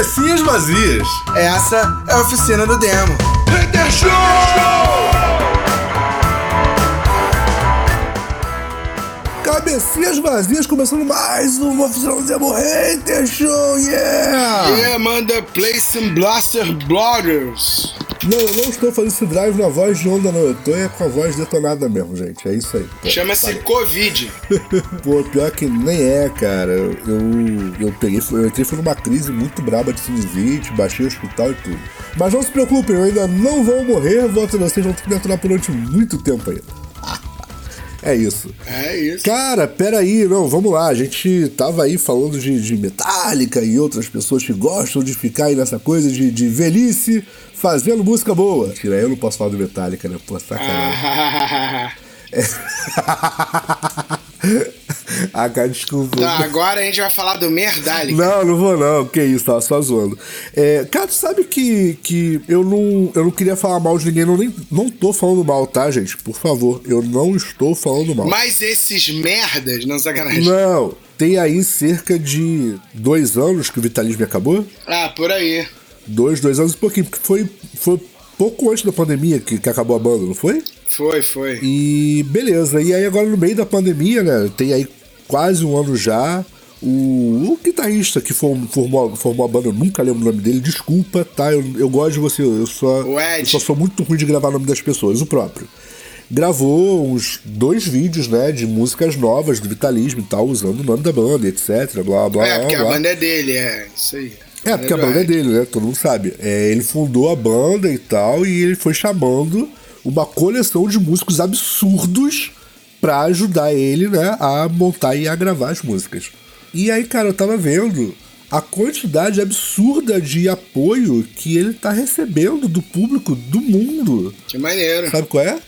Cabecinhas vazias. Essa é a oficina do demo. Hater Show! Cabecinhas vazias, começando mais uma oficina do demo Hater Show, yeah! Yeah, manda play some Blaster Bloggers. Não, eu não estou fazendo esse drive na voz de onda, não. Eu tô é com a voz detonada mesmo, gente. É isso aí. Chama-se Covid. Pô, pior que nem é, cara. Eu, eu peguei, eu entrei foi numa crise muito braba de sinusite, baixei o hospital e tudo. Mas não se preocupem, eu ainda não vou morrer, voto vocês vão ter que me aturar durante muito tempo ainda. É isso. É isso. Cara, peraí, não, vamos lá. A gente tava aí falando de, de Metallica e outras pessoas que gostam de ficar aí nessa coisa de, de velhice fazendo música boa. Tira, eu não posso falar do Metallica, né? Pô, sacanagem. É. ah, cara, desculpa. tá, agora a gente vai falar do Merdálica. Não, não vou não, que isso, tava só zoando. É, cara, tu sabe que, que eu, não, eu não queria falar mal de ninguém, não, nem, não tô falando mal, tá, gente? Por favor, eu não estou falando mal. Mas esses merdas, não sacanagem. Não, tem aí cerca de dois anos que o vitalismo acabou? Ah, por aí. Dois, dois anos e pouquinho, porque foi, foi pouco antes da pandemia que, que acabou a banda, não foi? Foi, foi. E beleza, e aí agora no meio da pandemia, né, tem aí quase um ano já, o, o guitarrista que formou, formou, formou a banda, eu nunca lembro o nome dele, desculpa, tá? Eu, eu gosto de você, eu só, eu só sou muito ruim de gravar o nome das pessoas, o próprio. Gravou uns dois vídeos, né, de músicas novas do Vitalismo e tal, usando o nome da banda, etc, blá, blá, É, blá, porque a blá. banda é dele, é isso aí. É, porque a banda é dele, né? Todo mundo sabe. É, ele fundou a banda e tal, e ele foi chamando uma coleção de músicos absurdos pra ajudar ele, né, a montar e a gravar as músicas. E aí, cara, eu tava vendo a quantidade absurda de apoio que ele tá recebendo do público do mundo. Que maneiro. Sabe qual é?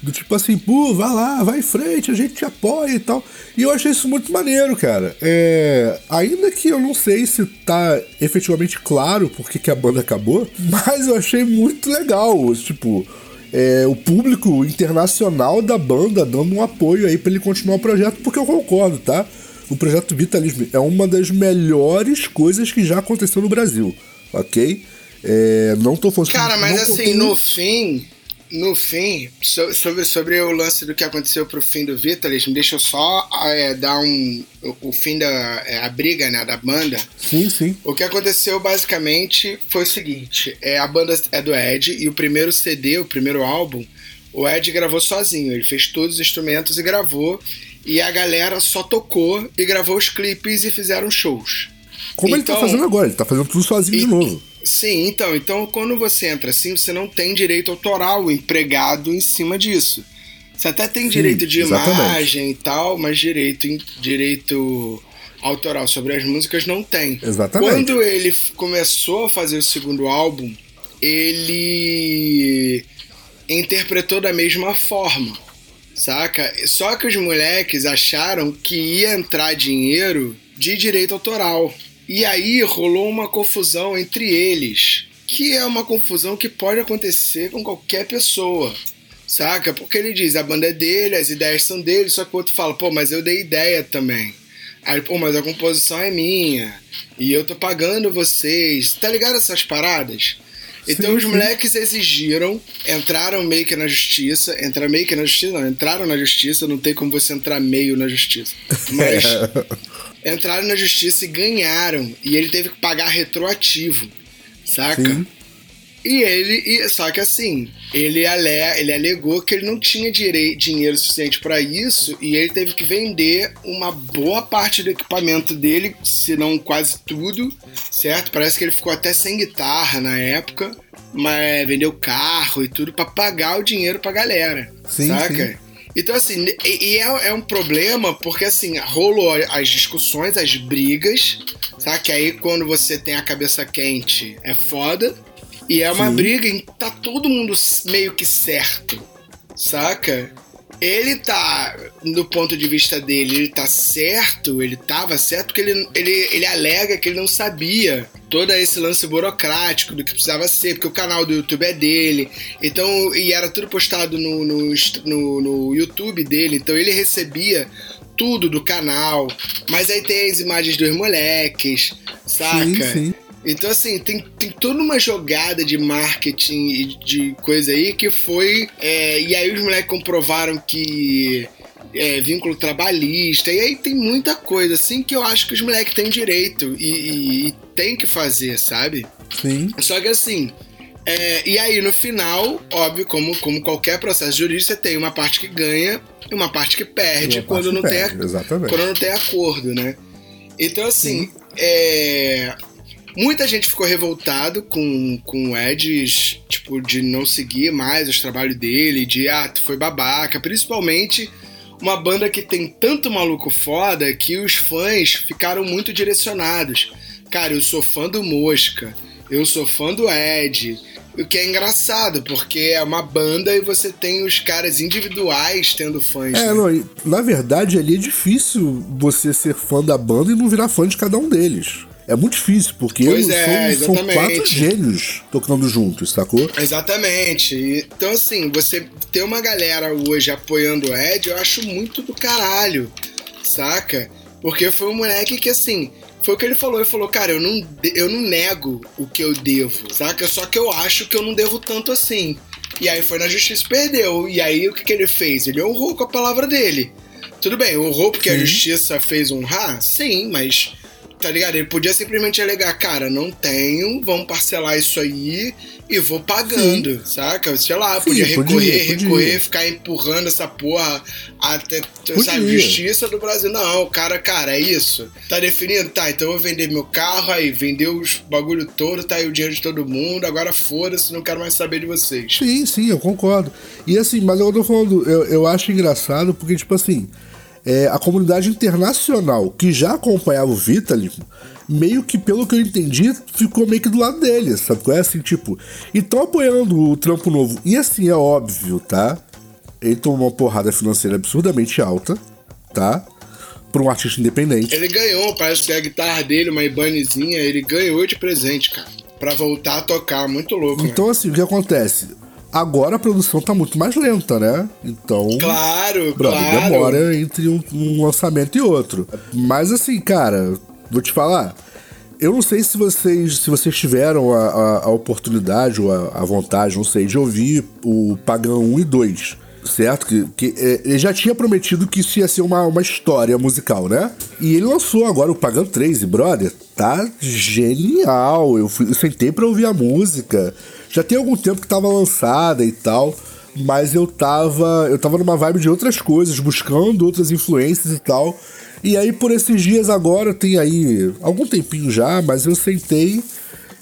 Do tipo assim, pô, vai lá, vai em frente, a gente te apoia e tal. E eu achei isso muito maneiro, cara. É, ainda que eu não sei se tá efetivamente claro por que que a banda acabou, mas eu achei muito legal. Tipo, é, o público internacional da banda dando um apoio aí pra ele continuar o projeto, porque eu concordo, tá? O projeto Vitalismo é uma das melhores coisas que já aconteceu no Brasil, ok? É, não tô falando Cara, mas assim, no fim, no fim, so- sobre, sobre o lance do que aconteceu pro fim do Vitalism, deixa eu só é, dar um. O, o fim da é, a briga, né, da banda. Sim, sim. O que aconteceu basicamente foi o seguinte: é, a banda é do Ed e o primeiro CD, o primeiro álbum, o Ed gravou sozinho. Ele fez todos os instrumentos e gravou. E a galera só tocou e gravou os clipes e fizeram shows. Como ele tá Então- fazendo agora, ele tá fazendo tudo sozinho de E- novo. Sim, então, então quando você entra assim, você não tem direito autoral empregado em cima disso. Você até tem Sim, direito de exatamente. imagem e tal, mas direito direito autoral sobre as músicas não tem. Exatamente. Quando ele começou a fazer o segundo álbum, ele interpretou da mesma forma, saca? Só que os moleques acharam que ia entrar dinheiro de direito autoral. E aí rolou uma confusão entre eles, que é uma confusão que pode acontecer com qualquer pessoa. Saca? Porque ele diz, a banda é dele, as ideias são dele, só que o outro fala, pô, mas eu dei ideia também. Aí, pô, mas a composição é minha. E eu tô pagando vocês. Tá ligado essas paradas? Então Sim, os sim. moleques exigiram, entraram meio que na justiça, entraram meio que na justiça, não, entraram na justiça, não tem como você entrar meio na justiça. Mas entraram na justiça e ganharam. E ele teve que pagar retroativo, saca? Sim. E ele, e- só que assim, ele, ale, ele alegou que ele não tinha direi, dinheiro suficiente para isso e ele teve que vender uma boa parte do equipamento dele, se não quase tudo, certo? Parece que ele ficou até sem guitarra na época, mas vendeu carro e tudo para pagar o dinheiro pra galera, Sim, saca? sim. Então, assim, e, e é, é um problema porque, assim, rolou as discussões, as brigas, sabe? Que aí quando você tem a cabeça quente é foda. E é uma Sim. briga em que tá todo mundo meio que certo, saca? Ele tá, do ponto de vista dele, ele tá certo, ele tava certo, porque ele, ele, ele alega que ele não sabia todo esse lance burocrático do que precisava ser, porque o canal do YouTube é dele, então, e era tudo postado no, no, no, no YouTube dele, então ele recebia tudo do canal, mas aí tem as imagens dos moleques, saca? Sim, sim. Então, assim, tem, tem toda uma jogada de marketing e de coisa aí que foi. É, e aí os moleques comprovaram que. É, vínculo trabalhista, e aí tem muita coisa assim que eu acho que os moleques têm direito e, e, e tem que fazer, sabe? Sim. Só que assim, é, e aí, no final, óbvio, como, como qualquer processo jurídico, você tem uma parte que ganha e uma parte que perde quando não, perde, tem, exatamente. quando não tem acordo, né? Então, assim, é, muita gente ficou revoltado com, com o Ed, tipo, de não seguir mais os trabalhos dele, de, ah, tu foi babaca, principalmente uma banda que tem tanto maluco foda que os fãs ficaram muito direcionados. Cara, eu sou fã do Mosca, eu sou fã do Ed, o que é engraçado, porque é uma banda e você tem os caras individuais tendo fãs. É, né? não, na verdade ali é difícil você ser fã da banda e não virar fã de cada um deles. É muito difícil, porque pois é, são, são, quatro gênios tocando juntos, sacou? Exatamente. Então, assim, você ter uma galera hoje apoiando o Ed, eu acho muito do caralho, saca? Porque foi um moleque que, assim, foi o que ele falou. Ele falou, cara, eu não, eu não nego o que eu devo, saca? Só que eu acho que eu não devo tanto assim. E aí foi na justiça e perdeu. E aí o que, que ele fez? Ele honrou com a palavra dele. Tudo bem, honrou porque Sim. a justiça fez honrar? Sim, mas tá ligado? Ele podia simplesmente alegar, cara, não tenho, vamos parcelar isso aí e vou pagando, Sim. saca? Sei lá, Sim, podia recorrer, podia, recorrer, podia. ficar empurrando essa porra até, sabe, justiça do Brasil. Não, cara, cara, é isso. Tá definindo? Tá, então eu vou vender meu carro aí, vender os bagulho todo, tá aí o dinheiro de todo mundo, agora foda-se, não quero mais saber de vocês. Sim, sim, eu concordo. E assim, mas eu tô falando, eu, eu acho engraçado porque, tipo assim, é, a comunidade internacional que já acompanhava o Vitaly, meio que, pelo que eu entendi, ficou meio que do lado dele, sabe? É assim, tipo, e estão apoiando o trampo novo. E assim, é óbvio, tá? Ele tomou uma porrada financeira absurdamente alta, tá? Pra um artista independente. Ele ganhou, parece que a guitarra dele, uma Ibanezinha, ele ganhou de presente, cara. Pra voltar a tocar, muito louco. Então, né? assim, o que acontece? Agora a produção tá muito mais lenta, né? Então. Claro, brother, claro. demora entre um, um, lançamento e outro. Mas assim, cara, vou te falar. Eu não sei se vocês, se vocês tiveram a, a, a oportunidade ou a, a, vontade, não sei, de ouvir o Pagão 1 e 2. Certo? Que, que é, ele já tinha prometido que isso ia ser uma, uma história musical, né? E ele lançou agora o Pagão 3 e, brother, tá genial. Eu, fui, eu sentei pra ouvir a música. Já tem algum tempo que tava lançada e tal, mas eu tava, eu tava numa vibe de outras coisas, buscando outras influências e tal. E aí por esses dias agora, tem aí algum tempinho já, mas eu sentei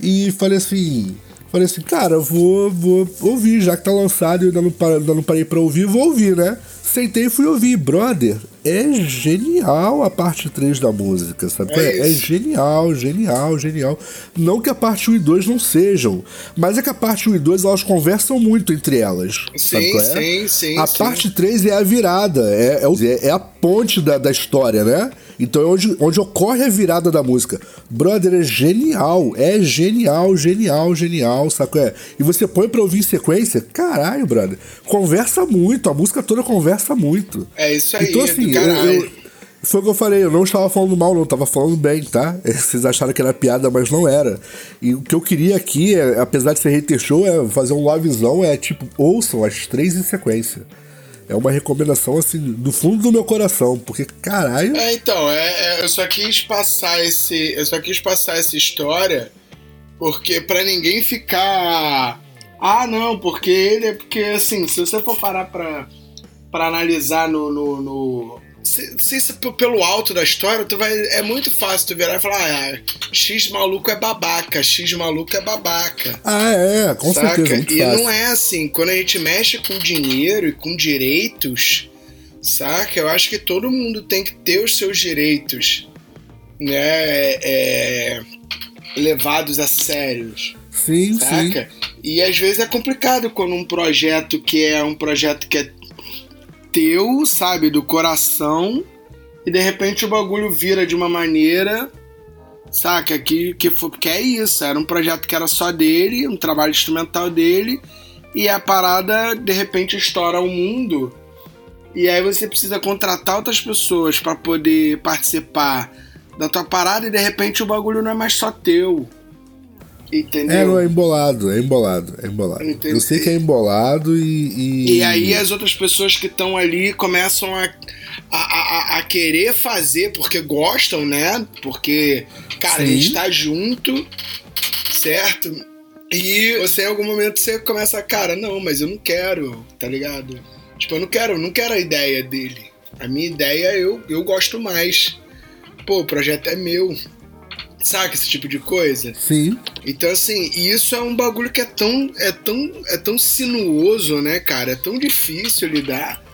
e falei assim, falei assim, cara, vou, vou ouvir, já que tá lançado e ainda não, ainda não parei pra ouvir, vou ouvir, né? Sentei e fui ouvir, brother é genial a parte 3 da música, sabe? É, é, genial, genial, genial. Não que a parte 1 e 2 não sejam, mas é que a parte 1 e 2 elas conversam muito entre elas. Sim, é? sim, sim. A sim. parte 3 é a virada, é, é, é a ponte da, da história, né? Então é onde, onde ocorre a virada da música. Brother, é genial, é genial, genial, genial, saco? É. E você põe pra ouvir em sequência, caralho, brother. Conversa muito, a música toda conversa muito. É isso aí, então, assim, eu, eu, foi o que eu falei, eu não estava falando mal, não, estava falando bem, tá? Vocês acharam que era piada, mas não era. E o que eu queria aqui, é, apesar de ser hater show, é fazer um livezão, é tipo, ouçam as três em sequência. É uma recomendação, assim, do fundo do meu coração, porque caralho. É, então, é, é, eu só quis passar esse. Eu só quis passar essa história porque para ninguém ficar. Ah, não, porque ele é. Porque, assim, se você for parar pra, pra analisar no, no, no se, se, pelo alto da história, tu vai, é muito fácil tu virar e falar: ah, X maluco é babaca, X maluco é babaca. Ah, é, com saca? certeza. e fácil. não é assim. Quando a gente mexe com dinheiro e com direitos, saca? Eu acho que todo mundo tem que ter os seus direitos, né? É, levados a sérios. Sim, saca? sim. E às vezes é complicado quando um projeto que é um projeto que é teu, sabe, do coração, e de repente o bagulho vira de uma maneira, saca, que, que, que é isso, era um projeto que era só dele, um trabalho instrumental dele, e a parada de repente estoura o mundo, e aí você precisa contratar outras pessoas para poder participar da tua parada, e de repente o bagulho não é mais só teu, Entendeu? É, não, é embolado, é embolado, é embolado. Eu sei que é embolado e. E, e aí as outras pessoas que estão ali começam a, a, a, a, querer fazer porque gostam, né? Porque, cara, Sim. a gente tá junto, certo? E você em algum momento você começa, cara, não, mas eu não quero, tá ligado? Tipo, eu não quero, não quero a ideia dele. A minha ideia eu, eu gosto mais. Pô, o projeto é meu Saca esse tipo de coisa? Sim. Então, assim, isso é um bagulho que é tão, é tão, é tão sinuoso, né, cara? É tão difícil lidar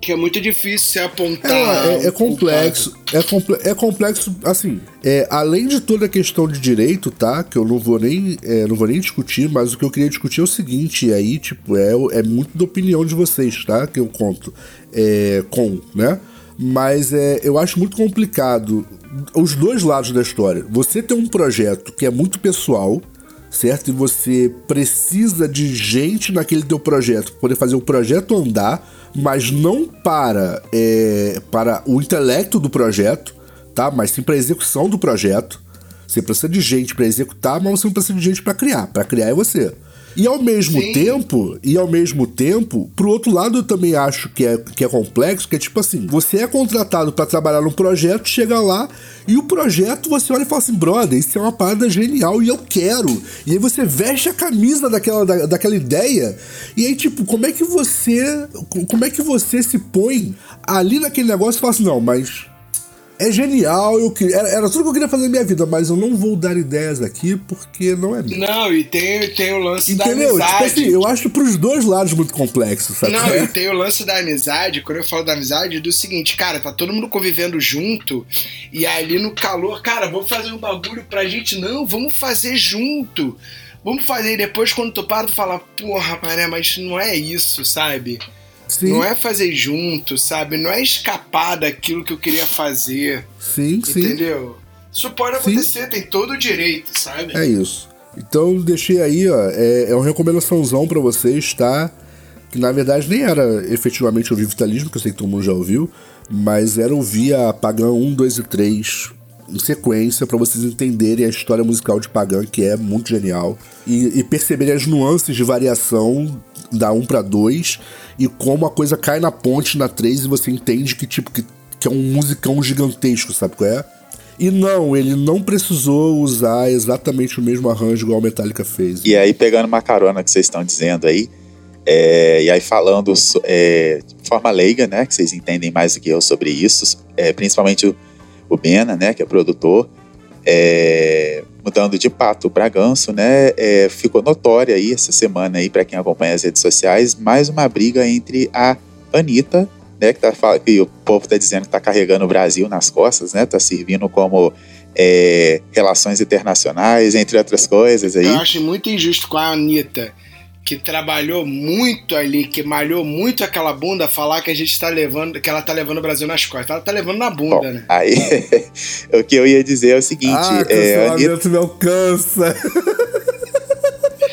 que é muito difícil se apontar. É, é, é complexo. É, comple é complexo, assim. É, além de toda a questão de direito, tá? Que eu não vou nem, é, não vou nem discutir, mas o que eu queria discutir é o seguinte, e aí, tipo, é, é muito da opinião de vocês, tá? Que eu conto. É, com, né? Mas é, eu acho muito complicado os dois lados da história. Você tem um projeto que é muito pessoal, certo? E você precisa de gente naquele teu projeto para poder fazer o projeto andar, mas não para, é, para o intelecto do projeto, tá? Mas sim para a execução do projeto. Você precisa de gente para executar, mas você não precisa de gente para criar. Para criar é você. E ao mesmo Sim. tempo, e ao mesmo tempo, pro outro lado eu também acho que é, que é complexo, que é tipo assim, você é contratado para trabalhar num projeto, chega lá e o projeto você olha e fala assim, brother, isso é uma parada genial e eu quero. E aí você veste a camisa daquela, da, daquela ideia e aí tipo, como é que você, como é que você se põe ali naquele negócio e fala assim, não, mas é genial, eu queria, era, era, tudo que eu queria fazer na minha vida, mas eu não vou dar ideias aqui porque não é mesmo. Não, e tem, tem o lance Entendeu? da amizade. Tipo assim, eu acho pros dois lados muito complexo, sabe? Não, e tem o lance da amizade, quando eu falo da amizade, do seguinte, cara, tá todo mundo convivendo junto, e ali no calor, cara, vamos fazer um bagulho pra gente, não, vamos fazer junto. Vamos fazer, e depois quando tu para, tu fala, porra, mané, mas não é isso, sabe? Sim. Não é fazer junto, sabe? Não é escapar daquilo que eu queria fazer. Sim, entendeu? sim. Entendeu? Isso pode acontecer, sim. tem todo o direito, sabe? É isso. Então deixei aí, ó, é, é uma recomendaçãozão para vocês, tá? Que na verdade nem era efetivamente ouvir Vitalismo, que eu sei que todo mundo já ouviu, mas era ouvir a Pagan 1, 2 e 3 em sequência para vocês entenderem a história musical de Pagan, que é muito genial, e, e perceberem as nuances de variação da 1 para 2 e como a coisa cai na ponte na 3 e você entende que tipo que, que é um musicão gigantesco, sabe qual é? E não, ele não precisou usar exatamente o mesmo arranjo igual a Metallica fez. E aí, pegando uma carona que vocês estão dizendo aí, é, e aí falando é, de forma leiga, né, que vocês entendem mais do que eu sobre isso, é, principalmente o, o Bena, né, que é produtor, é, mudando de pato para ganso, né? É, ficou notória aí essa semana aí para quem acompanha as redes sociais mais uma briga entre a Anitta, né? Que, tá, que o povo está dizendo que está carregando o Brasil nas costas, né? Tá servindo como é, relações internacionais, entre outras coisas aí. Eu acho muito injusto com a Anitta que trabalhou muito ali, que malhou muito aquela bunda, falar que a gente está levando, que ela tá levando o Brasil nas costas. Ela tá levando na bunda, Bom, né? Aí, o que eu ia dizer é o seguinte: ah, é, Anitta... me alcança.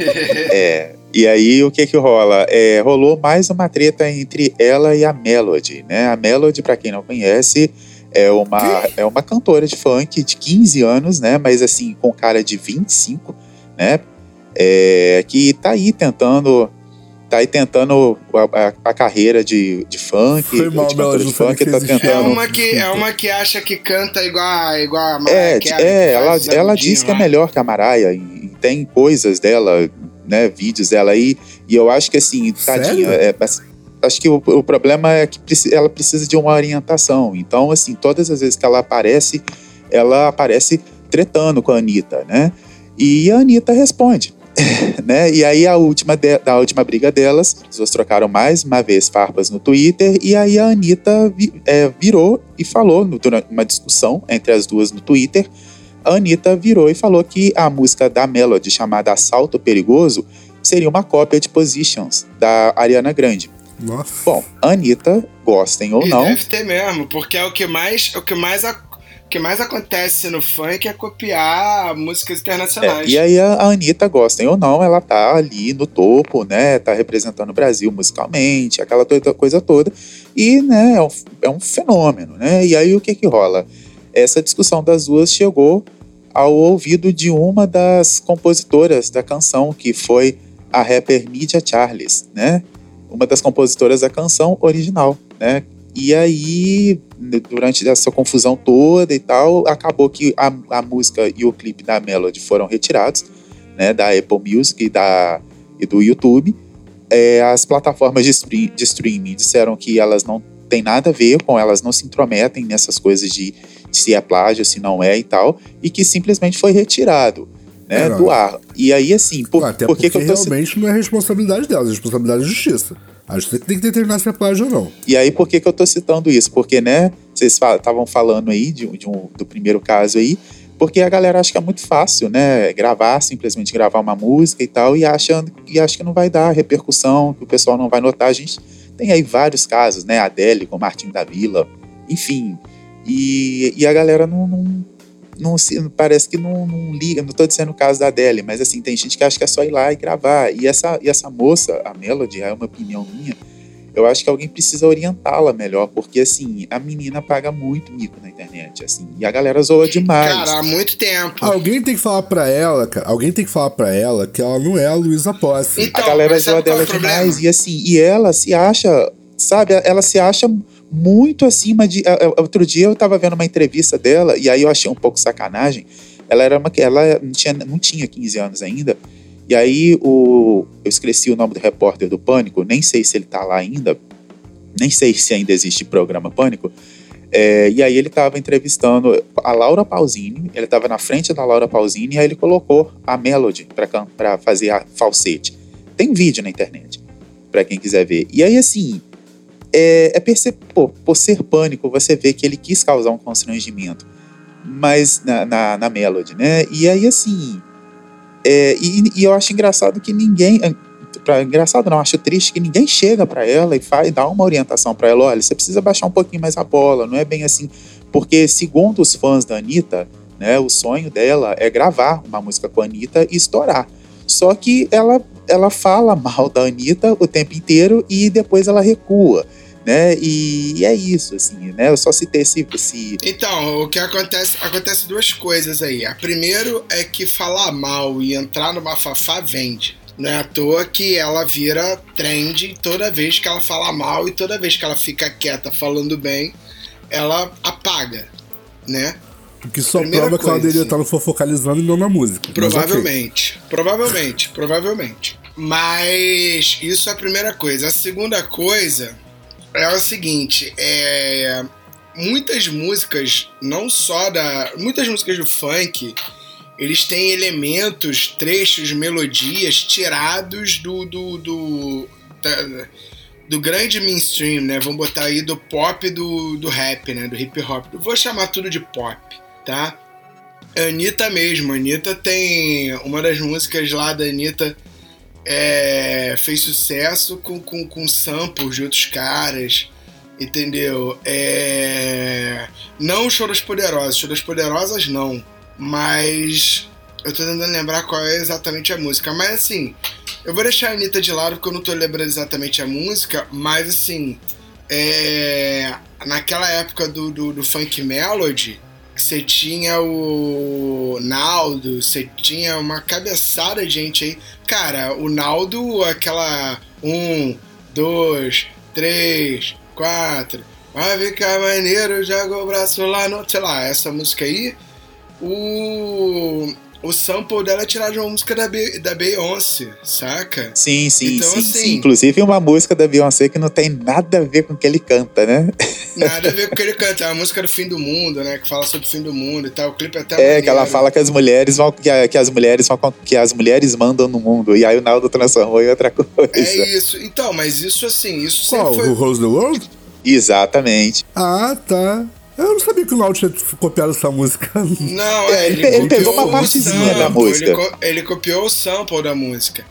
é. E aí, o que que rola? É, rolou mais uma treta entre ela e a Melody, né? A Melody, para quem não conhece, é uma, é uma cantora de funk de 15 anos, né? Mas assim, com cara de 25, né? É, que está aí tentando tá aí tentando a, a, a carreira de, de funk, Foi mal, de cantora de funk, tá tentando. É uma que é uma que acha que canta igual igual a Mariah É, é ela ela diz que é melhor que a Mariah e tem coisas dela, né, vídeos dela aí, e eu acho que assim, tadinha, é, acho que o, o, problema é que ela precisa de uma orientação. Então, assim, todas as vezes que ela aparece, ela aparece tretando com a Anitta, né? E a Anitta responde. né? E aí a última, de, a última briga delas, as duas trocaram mais uma vez farpas no Twitter, e aí a Anitta vi, é, virou e falou, durante uma discussão entre as duas no Twitter, a Anitta virou e falou que a música da Melody, chamada Assalto Perigoso, seria uma cópia de Positions, da Ariana Grande. Nossa. Bom, Anitta, gostem ou e não. Deve ter mesmo, porque é o que mais, é o que mais o que mais acontece no funk é copiar músicas internacionais. É, e aí a Anitta, gostem ou não, ela tá ali no topo, né? Tá representando o Brasil musicalmente, aquela coisa toda. E, né, é um, é um fenômeno, né? E aí o que que rola? Essa discussão das duas chegou ao ouvido de uma das compositoras da canção, que foi a rapper Media Charles, né? Uma das compositoras da canção original, né? E aí, durante essa confusão toda e tal, acabou que a, a música e o clipe da Melody foram retirados, né? Da Apple Music e, da, e do YouTube. É, as plataformas de, stream, de streaming disseram que elas não têm nada a ver com elas, não se intrometem nessas coisas de se é plágio, se não é e tal, e que simplesmente foi retirado né, do ar. E aí, assim, por, Até por que, que eu tô... realmente não é responsabilidade delas, é responsabilidade da justiça. A justiça tem que determinar se é plágio ou não. E aí, por que, que eu tô citando isso? Porque, né, vocês estavam falando aí de, de um, do primeiro caso aí, porque a galera acha que é muito fácil, né, gravar, simplesmente gravar uma música e tal, e acha, e acha que não vai dar repercussão, que o pessoal não vai notar. A gente tem aí vários casos, né, Adele com Martin da Vila, enfim, e, e a galera não, não, não se, parece que não, não liga. Não estou dizendo o caso da Adele, mas assim, tem gente que acha que é só ir lá e gravar. E essa, e essa moça, a Melody, é uma opinião minha, eu acho que alguém precisa orientá-la melhor, porque assim, a menina paga muito mico na internet, assim, e a galera zoa demais. Cara, há muito tempo. Alguém tem que falar pra ela, cara, alguém tem que falar pra ela que ela não é a Luísa Posse. Então, a galera zoa dela é demais, e assim, e ela se acha, sabe, ela se acha muito acima de. Outro dia eu estava vendo uma entrevista dela, e aí eu achei um pouco sacanagem. Ela era uma. Ela não tinha, não tinha 15 anos ainda. E aí o. Eu esqueci o nome do repórter do Pânico, nem sei se ele está lá ainda. Nem sei se ainda existe programa Pânico. É, e aí ele estava entrevistando a Laura Pausini, ele estava na frente da Laura Pausini, e aí ele colocou a Melody para fazer a falsete. Tem vídeo na internet, para quem quiser ver. E aí, assim, é, é perceber, pô, por ser pânico, você vê que ele quis causar um constrangimento, mas na, na, na Melody, né? E aí, assim, é, e, e, eu acho engraçado que ninguém, pra, engraçado não, acho triste que ninguém chega para ela e faz, dá uma orientação para ela, olha, você precisa baixar um pouquinho mais a bola, não é bem assim, porque segundo os fãs da Anitta, né, o sonho dela é gravar uma música com a Anitta e estourar. Só que ela, ela fala mal da Anitta o tempo inteiro e depois ela recua né? E, e, é isso, assim, né? Eu só citei esse, esse. Então, o que acontece? Acontece duas coisas aí. A primeiro é que falar mal e entrar numa fafá vende. Não é à toa que ela vira trend toda vez que ela fala mal e toda vez que ela fica quieta falando bem, ela apaga, né? O que só Primeira prova coisa, que ela deveria estar no fofocalizando e não na música. Provavelmente, okay. provavelmente, provavelmente. Mas isso é a primeira coisa. A segunda coisa é o seguinte, é, muitas músicas, não só da. Muitas músicas do funk, eles têm elementos, trechos, melodias tirados do. do, do, da, do grande mainstream, né? Vamos botar aí do pop do, do rap, né? Do hip hop. vou chamar tudo de pop, tá? Anitta mesmo. Anitta tem. Uma das músicas lá da Anitta é, fez sucesso com, com, com samples de outros caras, entendeu? É, não Choras Poderosas, Choras Poderosas não, mas eu tô tentando lembrar qual é exatamente a música, mas assim, eu vou deixar a Anitta de lado porque eu não tô lembrando exatamente a música, mas assim, é, naquela época do, do, do Funk Melody, você tinha o Naldo, você tinha uma cabeçada de gente aí. Cara, o Naldo, aquela. Um, dois, três, quatro. Vai ficar maneiro, joga o braço lá no. Sei lá, essa música aí. O o sample dela é tirado de uma música da, Be da Beyoncé, saca? Sim, sim, então, sim, assim, sim. Inclusive uma música da Beyoncé que não tem nada a ver com o que ele canta, né? Nada a ver com o que ele canta. É a música do fim do mundo, né? Que fala sobre o fim do mundo e tal. O clipe é até. É, maneiro. que ela fala que as mulheres vão. Que, que, as mulheres vão. Que as mulheres mandam no mundo. E aí o Naldo transformou em outra coisa. É isso. Então, mas isso assim, isso Qual? sempre foi. O Rose the World? Exatamente. Ah, tá. Eu não sabia que o Naldo tinha copiado essa música. Não, é, ele, ele pegou uma partezinha da música. Ele, co ele, copiou o sample da música.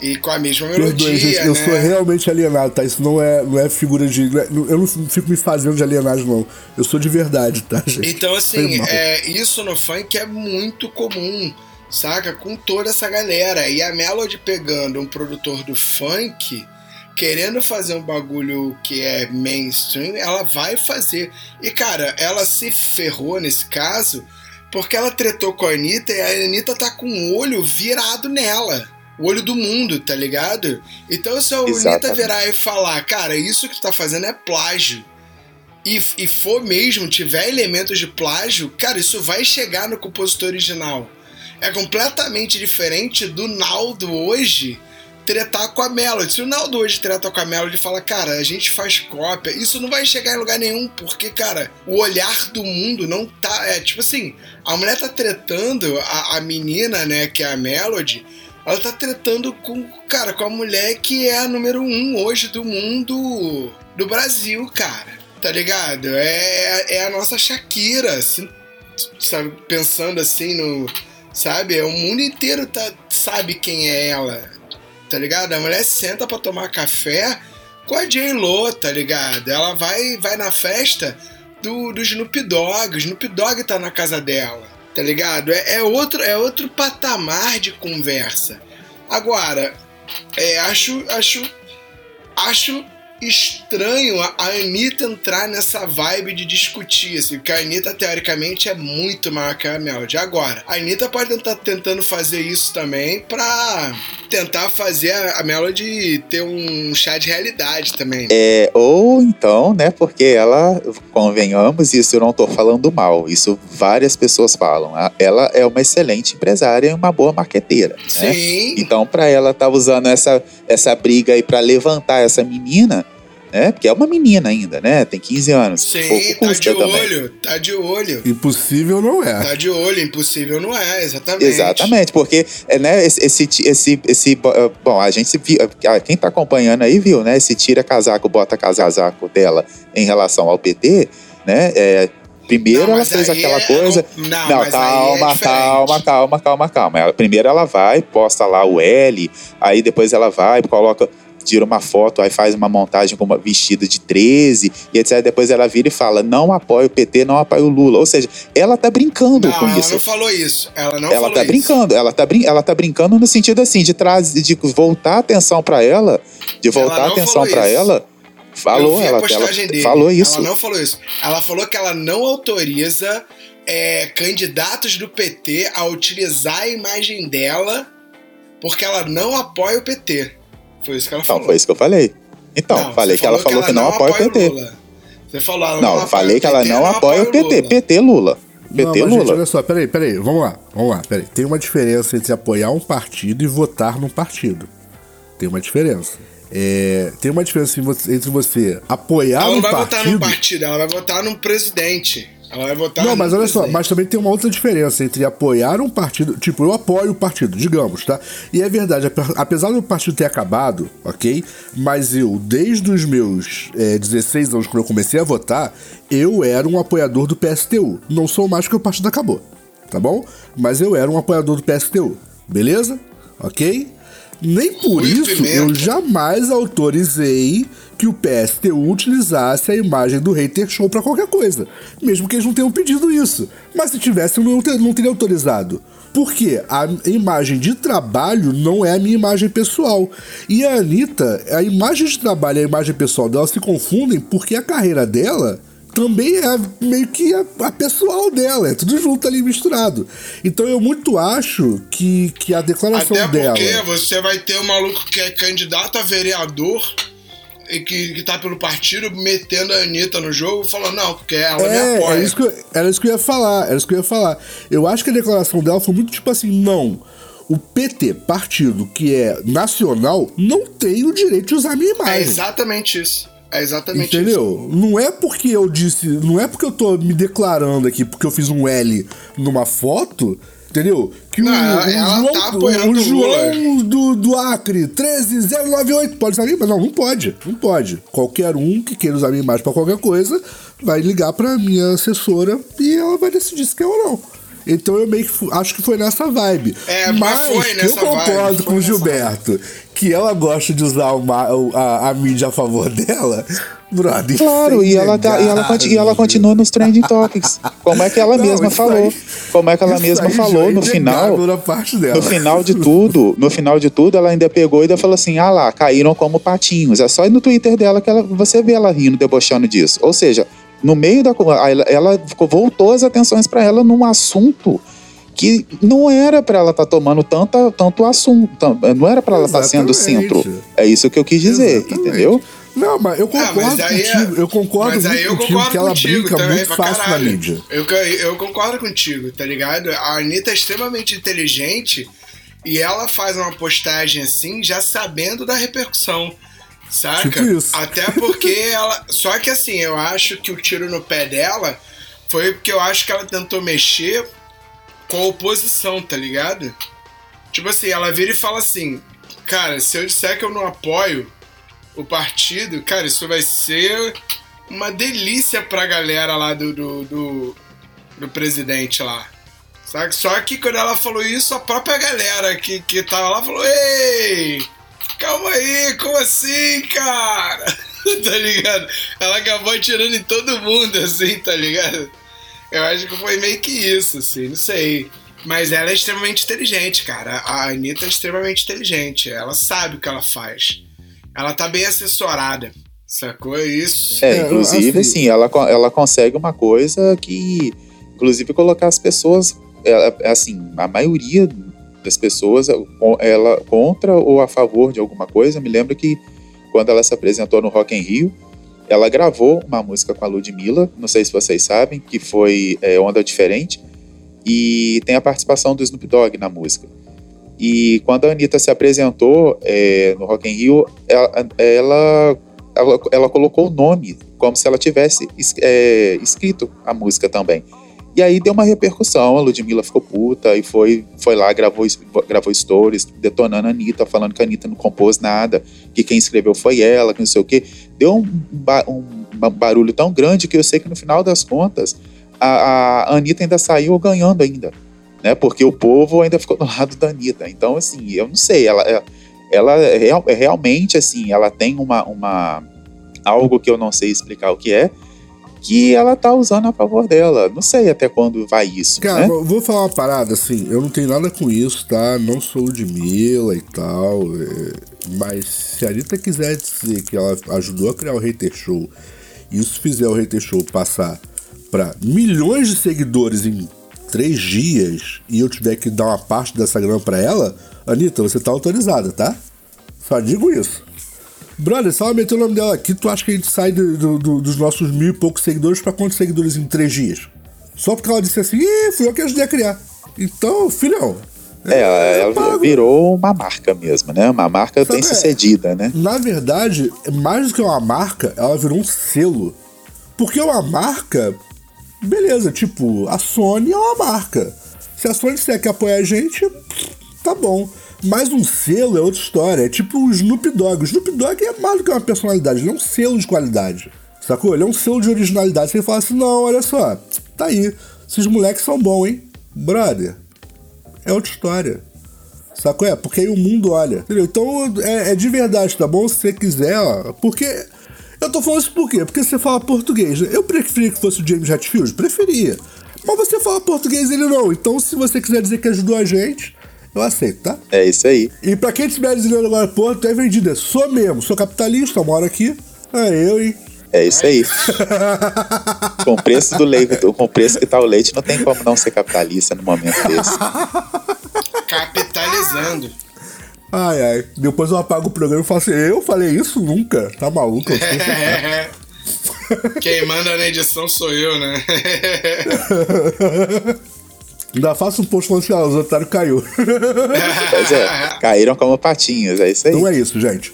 E com a mesma melodia, Perdoe, gente, né? Eu sou realmente alienado, tá? Isso não é, não é figura de... É, eu não fico me fazendo de alienado, não. Eu sou de verdade, tá, gente? Então, assim, é, isso no funk é muito comum, saca? Com toda essa galera. E a Melody pegando um produtor do funk querendo fazer um bagulho que é mainstream, ela vai fazer. E cara, ela se ferrou nesse caso Porque ela tretou com a Anitta e a Anitta tá com o olho virado nela. O olho do mundo, tá ligado? Então se a Anitta virar e falar, cara, isso que tu tá fazendo é plágio. E, e for mesmo, tiver elementos de plágio, cara, isso vai chegar no compositor original. É completamente diferente do Naldo hoje tretar com a Melody. Se o Naldo hoje treta com a Melody e fala, cara, a gente faz cópia, isso não vai chegar em lugar nenhum, porque, cara, o olhar do mundo não tá. É tipo assim, a mulher tá tretando, a, a menina, né, que é a Melody, ela tá tretando com, cara, com a mulher que é a número um hoje do mundo do Brasil, cara. Tá ligado? É, é a nossa Shakira, assim, sabe? Pensando assim no. Sabe? O mundo inteiro tá, sabe quem é ela tá ligado? A mulher senta pra tomar café com a J-Lo, tá ligado? Ela vai, vai na festa do, do Snoop Dogg, o Snoop Dogg tá na casa dela, tá ligado? É, é, outro, é outro patamar de conversa. Agora, é, acho, acho, acho estranho a, Anitta entrar nessa vibe de discutir, assim, porque a Anitta, teoricamente, é muito maior que a Melody. Agora, a Anitta pode estar tentando fazer isso também pra tentar fazer a, Melody ter um chá de realidade também. É, ou então, né, porque ela, convenhamos, isso eu não tô falando mal, isso várias pessoas falam. Ela é uma excelente empresária e uma boa marqueteira. Né? Sim. Então, para ela estar tá usando essa, essa briga aí para levantar essa menina, né? Porque é uma menina ainda, né? Tem 15 anos. Sim, tá de também. olho, tá de olho. Impossível não é. Tá de olho, impossível não é, exatamente. Exatamente, porque, é, né, esse, esse, esse, esse eh, bom, a gente viu, ah, quem tá acompanhando aí viu, né? Esse tira casaco, bota casaco dela em relação ao PT, né? É, Primeiro não, ela fez aquela é... coisa. Não, não calma, é calma, calma, calma, calma. Ela, primeiro ela vai, posta lá o L, aí depois ela vai, coloca tira uma foto, aí faz uma montagem com uma vestida de 13 e etc. Depois ela vira e fala: não apoia o PT, não apoia o Lula. Ou seja, ela tá brincando não, com ela isso. Ela não falou isso. Ela não ela falou tá isso. brincando, ela tá, brin ela tá brincando no sentido assim, de trazer, de voltar a atenção para ela, de voltar a atenção para ela. Falou, ela, ela falou isso. Ela não falou isso. Ela falou que ela não autoriza é, candidatos do PT a utilizar a imagem dela porque ela não apoia o PT. Foi isso que ela falou. Não, foi isso que eu falei. Então, não, falei que ela falou que, ela que não, não, apoia o PT. Lula. Você falou, ela não, não falei que ela não apoia o PT. PT Lula. PT não, Lula. Gente, olha só, peraí, peraí, vamos lá, vamos lá, peraí. Tem uma diferença entre apoiar um partido e votar num partido. Tem uma diferença. É, tem uma diferença entre você apoiar um partido... Ela não vai votar num partido, ela vai votar num presidente. Ela vai votar. Não, mas olha só, mas também tem uma outra diferença entre apoiar um partido. Tipo, eu apoio o partido, digamos, tá? E é verdade, apesar do partido ter acabado, ok? Mas eu, desde os meus é, 16 anos, quando eu comecei a votar, eu era um apoiador do PSTU. Não sou mais que o partido acabou, tá bom? Mas eu era um apoiador do PSTU, beleza? Ok? Nem por isso eu jamais autorizei que o PSTU utilizasse a imagem do hater show para qualquer coisa, mesmo que eles não tenham pedido isso. Mas se tivessem, não, ter, não teria autorizado. Porque a imagem de trabalho não é a minha imagem pessoal. E a Anitta, a imagem de trabalho e a imagem pessoal dela se confundem porque a carreira dela também é meio que a, a, pessoal dela, é tudo junto ali misturado. Então eu muito acho que, que a declaração Até dela. Porque você vai ter um maluco que é candidato a vereador que, que tá pelo partido metendo a Anitta no jogo, falando, não, porque ela é, me apoia. Era isso, que eu, era isso que eu ia falar, era isso que eu ia falar. Eu acho que a declaração dela foi muito tipo assim, não. O PT, partido que é nacional, não tem o direito de usar a minha é imagem. É exatamente isso. É exatamente Entendeu? isso. Não é porque eu disse. Não é porque eu tô me declarando aqui, porque eu fiz um L numa foto. Entendeu? Que não, o, o João, tá o João do, do Acre, 13098, pode usar a minha imagem? Não, não pode. Não pode. Qualquer um que queira usar a minha imagem pra qualquer coisa vai ligar pra minha assessora e ela vai decidir se quer ou não. Então eu meio que acho que foi nessa vibe. É, mas, mas foi nessa eu concordo vibe, com o Gilberto vibe. que ela gosta de usar uma, a, a, mídia a favor dela. Brother, claro, e ela, tá, e, ela, e ela continua nos trending topics. Como é que ela Não, mesma falou? Aí, como é que ela mesma falou no final? No final de tudo, no final de tudo, ela ainda pegou e ainda falou assim: ah lá, caíram como patinhos. É só ir no Twitter dela que ela, você vê ela rindo, debochando disso. Ou seja, no meio da. Ela, ela voltou as atenções para ela num assunto que não era para ela estar tá tomando tanta, tanto assunto, não era para ela estar tá sendo centro. É isso que eu quis dizer, Exatamente. entendeu? Não, mas eu concordo ah, mas contigo. É... Eu concordo mas aí eu contigo concordo que ela brinca também, muito fácil caralho. na mídia. Eu, eu concordo contigo, tá ligado? A Anitta é extremamente inteligente e ela faz uma postagem assim já sabendo da repercussão. Saca? Tipo isso. Até porque ela. Só que assim, eu acho que o tiro no pé dela foi porque eu acho que ela tentou mexer com a oposição, tá ligado? Tipo assim, ela vira e fala assim: Cara, se eu disser que eu não apoio o partido, cara, isso vai ser uma delícia pra galera lá do, do, do, do presidente lá. Sabe? Só que quando ela falou isso, a própria galera que, que tava lá falou: Ei, calma aí, como assim, cara? tá ligado? Ela acabou atirando em todo mundo, assim, tá ligado? Eu acho que foi meio que isso, assim, não sei. Mas ela é extremamente inteligente, cara. A Anitta é extremamente inteligente. Ela sabe o que ela faz ela tá bem assessorada. Sacou isso? É, inclusive, assim, assim, ela, ela consegue uma coisa que, inclusive, colocar as pessoas, ela, assim, a maioria das pessoas, ela contra ou a favor de alguma coisa. Me lembro que quando ela se apresentou no Rock in Rio, ela gravou uma música com a Ludmilla, não sei se vocês sabem, que foi é, Onda Diferente, e tem a participação do Snoop Dogg na música. E quando a Anitta se apresentou é, no Rock in Rio, ela, ela, ela, ela, colocou o nome, como se ela tivesse é, escrito a música também. E aí deu uma repercussão, a Ludmilla ficou puta e foi, foi lá, gravou, gravou stories, detonando a Anitta, falando que a Anitta não compôs nada, que quem escreveu foi ela, que não sei o quê. Deu um, um, um barulho tão grande que eu sei que no final das contas, a, a Anitta ainda saiu ganhando ainda né? Porque o povo ainda ficou do lado da Anitta. Então, assim, eu não sei, ela, é, ela é, é realmente, assim, ela tem uma, uma algo que eu não sei explicar o que é, que ela tá usando a favor dela. Não sei até quando vai isso. Cara, né? vou falar uma parada assim, eu não tenho nada com isso, tá? Não sou de Mila e tal. É... Mas se a Anitta quiser dizer que ela ajudou a criar o Hater Show, e isso fizer o Hater Show passar para milhões de seguidores em três dias e eu tiver que dar uma parte dessa grana para ela, Anitta, você tá autorizada, tá? Só digo isso. Brother, se ela meter o nome dela aqui, tu acha que a gente sai do, do, do, dos nossos mil e poucos seguidores para quantos seguidores em três dias? Só porque ela disse assim, Ih, fui eu que ajudei a criar. Então, filhão. É, ela, ela virou uma marca mesmo, né? Uma marca bem sucedida, é, né? Na verdade, mais do que uma marca, ela virou um selo. Porque uma marca, beleza, tipo, a Sony é uma marca. Se a Sony disser que apoia a gente, tá bom. Mas um selo é outra história. É tipo o Snoop Dogg. O Snoop Dogg é mais do que uma personalidade, ele é um selo de qualidade. Sacou? Ele é um selo de originalidade. Você fala assim: não, olha só, tá aí. Esses moleques são bons, hein? Brother, é outra história. Sacou? É, porque aí o mundo olha. Entendeu? Então é, é de verdade, tá bom? Se você quiser, ó. Porque eu tô falando isso por quê? Porque você fala português. Né? Eu preferia que fosse o James Hetfield? Preferia. Mas você fala português ele não. Então, se você quiser dizer que ajudou a gente, eu aceito, tá? É isso aí. E pra quem estiver dizendo agora, pô, tu é vendida. Sou mesmo, sou capitalista, moro aqui. É eu, hein? É isso aí. com o preço do leite, com o preço que tá o leite, não tem como não ser capitalista no momento desse. Capitalizando. Ai, ai. Depois eu apago o programa e falo assim, eu falei isso nunca. Tá maluco? Quem manda na edição sou eu, né? Ainda faço um post falando assim, ah, os otários caiu. pois é, caíram como patinhos, é isso aí. Não é isso, gente.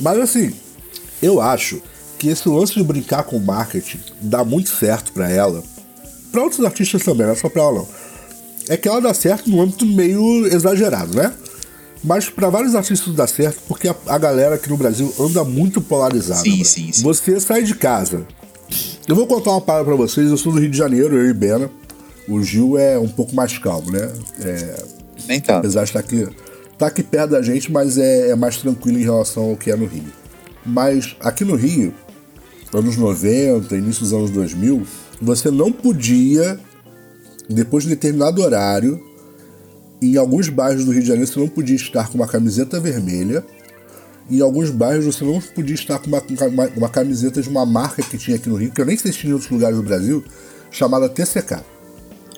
Mas assim, eu acho que esse lance de brincar com marketing dá muito certo para ela. Para outros artistas também, não é só pra ela não. É que ela dá certo no âmbito meio exagerado, né? Mas para vários artistas dá certo porque a, a, galera aqui no Brasil anda muito polarizada. Sim, sim, sim. Você sai de casa. Eu vou contar uma parada pra vocês. Eu sou do Rio de Janeiro, eu e Bena. O Gil é um pouco mais calmo, né? É, Nem tanto. Apesar de estar aqui, tá aqui perto da gente, mas é, é mais tranquilo em relação ao que é no Rio. Mas aqui no Rio, anos 90, início dos anos 2000, você não podia, depois de determinado horário, em alguns bairros do Rio de Janeiro você não podia estar com uma camiseta vermelha em alguns bairros você não podia estar com uma, uma, uma, camiseta de uma marca que tinha aqui no Rio, que eu nem sei se tinha em outros lugares do Brasil, chamada TCK.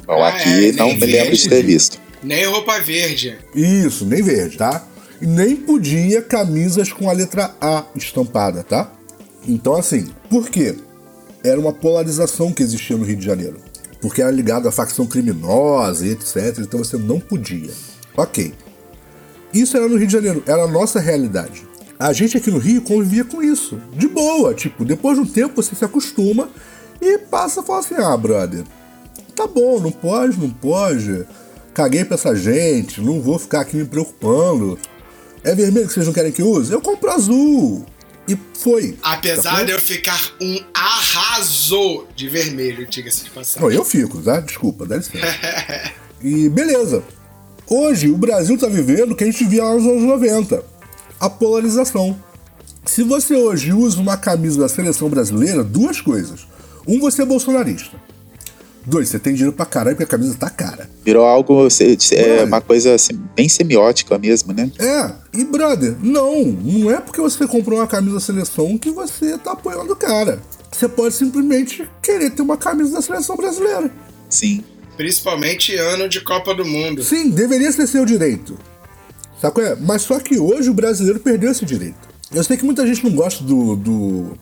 Bom, ah, aqui é, não me lembro de ter visto. Nem roupa verde. Isso, nem verde, tá? E nem podia camisas com a letra A estampada, tá? Então, assim, por quê? Era uma polarização que existia no Rio de Janeiro. Porque era ligado à facção criminosa e etc. Então você não podia. Ok. Isso era no Rio de Janeiro, era a nossa realidade. A gente aqui no Rio convivia com isso. De boa, tipo, depois de um tempo você se acostuma e passa a falar assim: ah, brother, tá bom, não pode, não pode. Caguei pra essa gente, não vou ficar aqui me preocupando. É vermelho que vocês não querem que use? Eu compro azul. E foi. Apesar tá de eu ficar um arraso de vermelho, diga-se de passagem. Não, eu fico, tá? Desculpa, dá licença. e beleza. Hoje, o Brasil está vivendo o que a gente via lá nos anos 90. A polarização. Se você hoje usa uma camisa da seleção brasileira, duas coisas. Um, você é bolsonarista. Dois, você tem dinheiro pra caralho porque a camisa tá cara. Virou algo, é uma coisa assim, bem semiótica mesmo, né? É, e brother, não, não é porque você comprou uma camisa da seleção que você tá apoiando o cara. Você pode simplesmente querer ter uma camisa da seleção brasileira. Sim. Principalmente ano de Copa do Mundo. Sim, deveria ser seu direito. Sabe qual é? Mas só que hoje o brasileiro perdeu esse direito. Eu sei que muita gente não gosta do, do,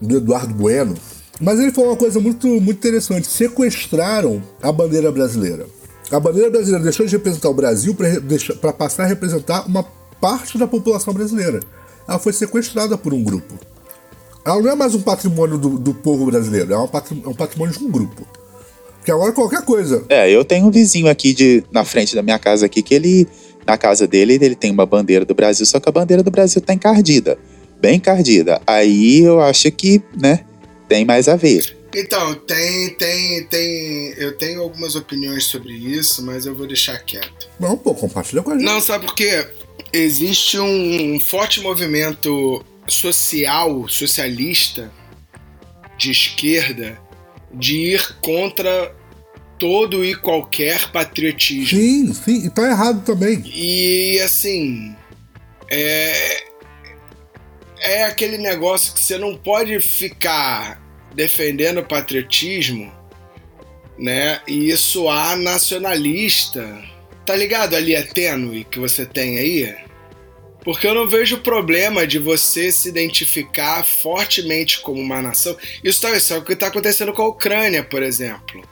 do Eduardo Bueno, mas ele falou uma coisa muito, muito interessante. Sequestraram a bandeira brasileira. A bandeira brasileira deixou de representar o Brasil para passar a representar uma parte da população brasileira. Ela foi sequestrada por um grupo. Ela não é mais um patrimônio do, do povo brasileiro, é um, patrimônio, é um patrimônio de um grupo. Porque agora qualquer coisa. É, eu tenho um vizinho aqui de, na frente da minha casa aqui que ele, na casa dele, ele tem uma bandeira do Brasil, só que a bandeira do Brasil tá encardida. Bem encardida. Aí eu acho que, né, tem mais a ver. Então, tem, tem, tem. Eu tenho algumas opiniões sobre isso, mas eu vou deixar quieto. Não, pô, compartilha com a gente. Não, sabe por quê? Existe um forte movimento social, socialista, de esquerda, de ir contra todo e qualquer patriotismo. Sim, sim, e tá errado também. E assim. É, é aquele negócio que você não pode ficar defendendo o patriotismo, né? E isso há nacionalista. Tá ligado ali é tênue que você tem aí? Porque eu não vejo problema de você se identificar fortemente como uma nação. Isso, tá, isso é o que está acontecendo com a Ucrânia, por exemplo.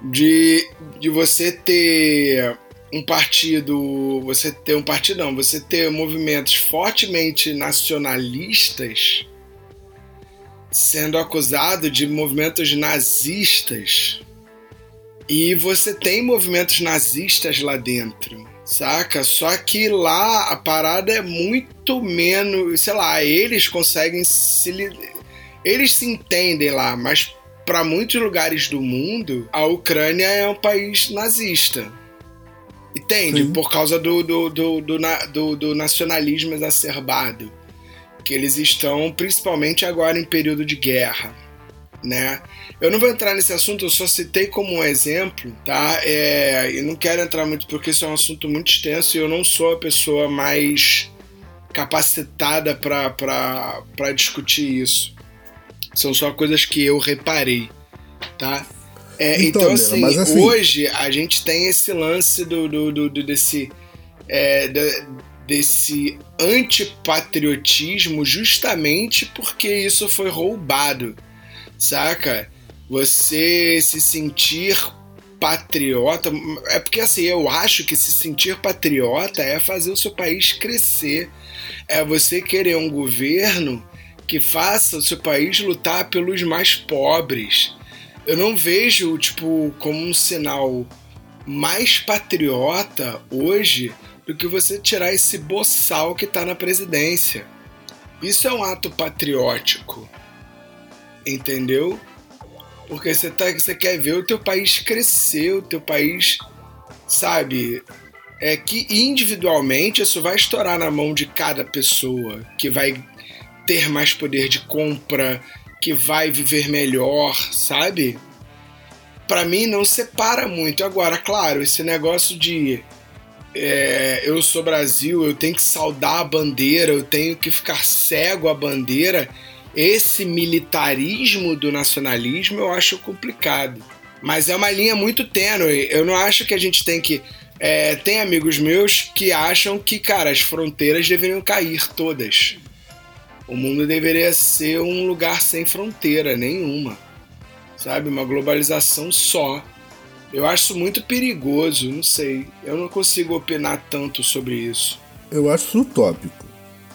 De, de você ter um partido, você ter um partido não, você ter movimentos fortemente nacionalistas sendo acusado de movimentos nazistas e você tem movimentos nazistas lá dentro, saca? Só que lá a parada é muito menos, sei lá, eles conseguem se eles se entendem lá, mas para muitos lugares do mundo, a Ucrânia é um país nazista Entende? Sim. Por causa do, do, do, do, do nacionalismo exacerbado. Que eles estão, principalmente agora em período de guerra. Né? Eu não vou entrar nesse assunto, eu só citei como um exemplo, tá? É, e não quero entrar muito porque isso é um assunto muito extenso e eu não sou a pessoa mais capacitada para discutir isso. São só coisas que eu reparei, tá? É, então, então assim, assim, hoje a gente tem esse lance do, do, do, do desse, é, desse antipatriotismo justamente porque isso foi roubado, saca? Você se sentir patriota. É porque assim, eu acho que se sentir patriota é fazer o seu país crescer. É você querer um governo que faça o seu país lutar pelos mais pobres eu não vejo, tipo, como um sinal mais patriota hoje do que você tirar esse boçal que tá na presidência. Isso é um ato patriótico. Entendeu? Porque você, tá, você quer ver o teu país crescer, o teu país, sabe? É que individualmente isso vai estourar na mão de cada pessoa, que vai ter mais poder de compra, que vai viver melhor, sabe? Para mim não separa muito. Agora, claro, esse negócio de é, eu sou Brasil, eu tenho que saudar a bandeira, eu tenho que ficar cego à bandeira. Esse militarismo do nacionalismo eu acho complicado. Mas é uma linha muito tênue. Eu não acho que a gente tem que. É, tem amigos meus que acham que, cara, as fronteiras deveriam cair todas. O mundo deveria ser um lugar sem fronteira nenhuma. Sabe? Uma globalização só. Eu acho muito perigoso, não sei. Eu não consigo opinar tanto sobre isso. Eu acho utópico.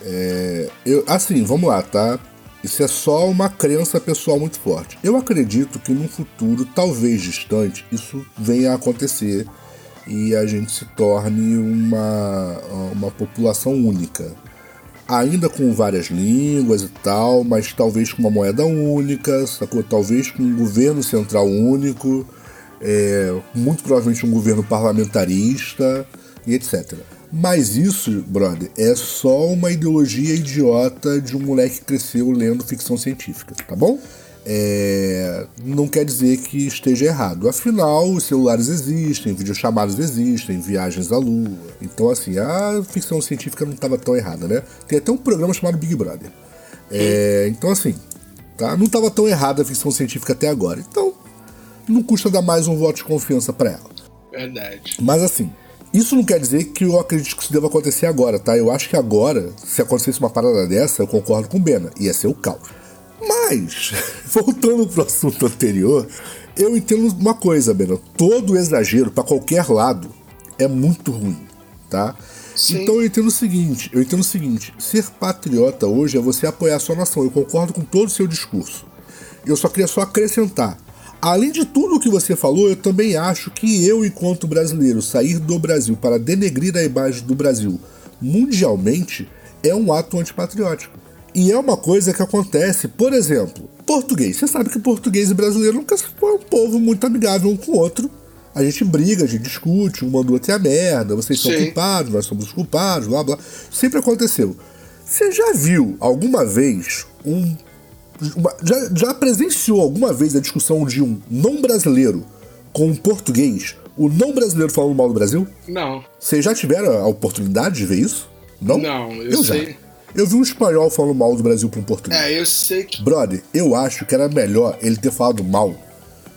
É, eu, assim, vamos lá, tá? Isso é só uma crença pessoal muito forte. Eu acredito que num futuro, talvez distante, isso venha a acontecer e a gente se torne uma, uma população única. Ainda com várias línguas e tal, mas talvez com uma moeda única, sacou? talvez com um governo central único, é, muito provavelmente um governo parlamentarista e etc. Mas isso, brother, é só uma ideologia idiota de um moleque que cresceu lendo ficção científica, tá bom? É, não quer dizer que esteja errado. Afinal, os celulares existem, videochamadas existem, viagens à lua. Então, assim, a ficção científica não estava tão errada, né? Tem até um programa chamado Big Brother. É, então, assim, tá? não estava tão errada a ficção científica até agora. Então, não custa dar mais um voto de confiança para ela. Verdade. Mas, assim, isso não quer dizer que eu acredito que isso deva acontecer agora, tá? Eu acho que agora, se acontecesse uma parada dessa, eu concordo com o Bena. Ia ser o caos. Mas, voltando pro assunto anterior, eu entendo uma coisa, Bena. Todo exagero, para qualquer lado, é muito ruim, tá? Sim. Então eu entendo o seguinte, eu entendo o seguinte, ser patriota hoje é você apoiar a sua nação. Eu concordo com todo o seu discurso. Eu só queria só acrescentar Além de tudo o que você falou, eu também acho que eu, enquanto brasileiro, sair do Brasil para denegrir a imagem do Brasil mundialmente é um ato antipatriótico. E é uma coisa que acontece, por exemplo, português. Você sabe que português e brasileiro nunca foi um povo muito amigável um com o outro. A gente briga, a gente discute, um mandou até a merda, vocês Sim. são culpados, nós somos culpados, blá blá. Sempre aconteceu. Você já viu alguma vez um já, já presenciou alguma vez a discussão de um não brasileiro com um português? O não brasileiro falando mal do Brasil? Não. Vocês já tiveram a oportunidade de ver isso? Não? Não, eu, eu sei. Já. Eu vi um espanhol falando mal do Brasil para um português. É, eu sei que. Brother, eu acho que era melhor ele ter falado mal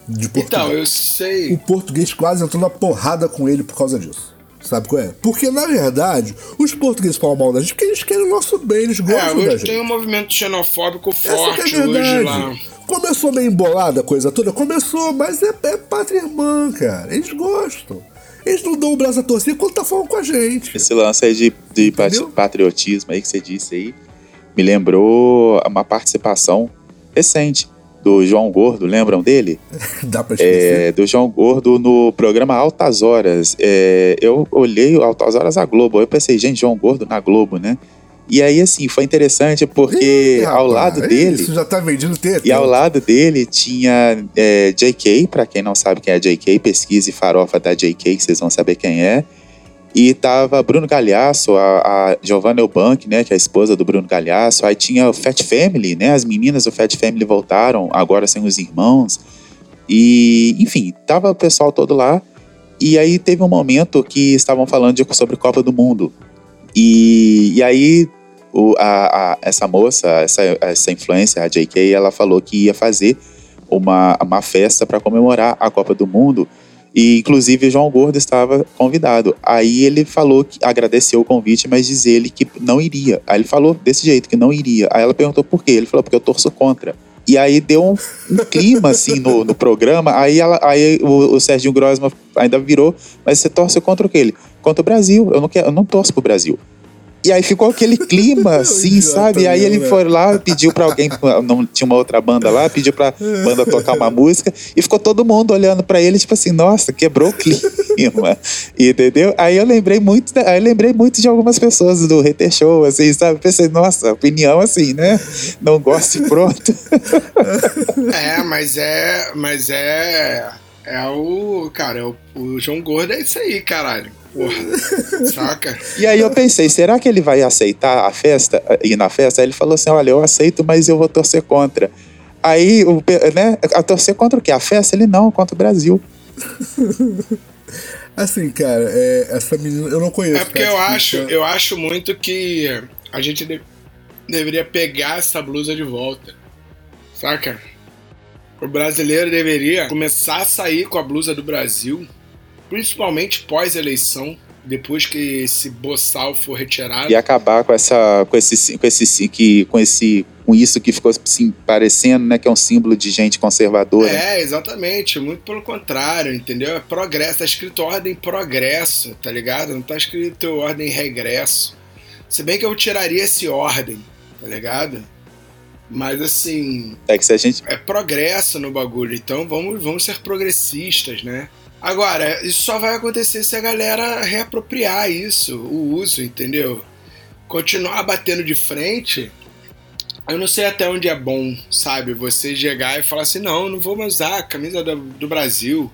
de Portugal. Então, eu sei. O português quase entrou na porrada com ele por causa disso. Sabe qual é? Porque, na verdade, os portugueses falam mal da gente porque eles querem o nosso bem, eles gostam é, hoje da gente. tem um movimento xenofóbico forte é hoje lá. Começou meio embolada a coisa toda? Começou, mas é, é pátria irmã, cara. Eles gostam. Eles não dão o braço a torcer quando tá falando com a gente. Esse lance aí de, de patriotismo aí que você disse aí me lembrou uma participação recente do João Gordo, lembram dele? Dá pra esquecer. É, do João Gordo no programa Altas Horas. É, eu olhei Altas Horas a Globo, eu pensei, gente, João Gordo na Globo, né? E aí, assim, foi interessante porque Ih, ao lado dele. Isso já tá vendendo ter. E ao lado dele tinha é, JK, para quem não sabe quem é JK, pesquise farofa da JK, que vocês vão saber quem é. E tava Bruno Galhaço, a, a Giovanna Eubank, né, que é a esposa do Bruno Galhaço. Aí tinha o Fat Family, né? As meninas do Fat Family voltaram, agora sem os irmãos. E, enfim, tava o pessoal todo lá. E aí teve um momento que estavam falando de, sobre Copa do Mundo. E, e aí o, a, a, essa moça, essa, essa influência, a JK, ela falou que ia fazer uma, uma festa para comemorar a Copa do Mundo e inclusive João Gordo estava convidado. Aí ele falou que agradeceu o convite, mas diz ele que não iria. Aí ele falou desse jeito que não iria. Aí ela perguntou por quê. Ele falou porque eu torço contra. E aí deu um, um clima assim no, no, programa. Aí, ela, aí o, o Serginho Grosma ainda virou, mas você torce contra o quê? Ele, contra o Brasil. Eu não, quero, eu não torço pro Brasil. E aí ficou aquele clima, assim, sabe? E aí ele foi lá, pediu pra alguém, não tinha uma outra banda lá, pediu pra banda tocar uma música, e ficou todo mundo olhando pra ele, tipo assim, nossa, quebrou o clima. Entendeu? Aí eu lembrei muito, aí eu lembrei muito de algumas pessoas do Hater Show, assim, sabe? Pensei, nossa, opinião assim, né? Não gosto e pronto. é, mas é. Mas é. É o. Cara, é o, o João Gordo é isso aí, caralho. Porra, saca? E aí eu pensei, será que ele vai aceitar a festa, ir na festa? Aí ele falou assim: olha, eu aceito, mas eu vou torcer contra. Aí, né, a torcer contra o quê? A festa? Ele não, contra o Brasil. Assim, cara, é, essa menina eu não conheço. É porque eu acho, eu acho muito que a gente de, deveria pegar essa blusa de volta. Saca? O brasileiro deveria começar a sair com a blusa do Brasil, principalmente pós-eleição, depois que esse boçal for retirado. E acabar com essa com esse com esse que com esse com isso que ficou parecendo, né, que é um símbolo de gente conservadora. É, exatamente, muito pelo contrário, entendeu? É progresso, tá escrito ordem progresso, tá ligado? Não tá escrito ordem regresso. Se bem que eu tiraria esse ordem, tá ligado? Mas assim. É que se a gente. É progresso no bagulho, então vamos, vamos ser progressistas, né? Agora, isso só vai acontecer se a galera reapropriar isso, o uso, entendeu? Continuar batendo de frente. Eu não sei até onde é bom, sabe? Você chegar e falar assim: não, não vou mais usar a camisa do, do Brasil.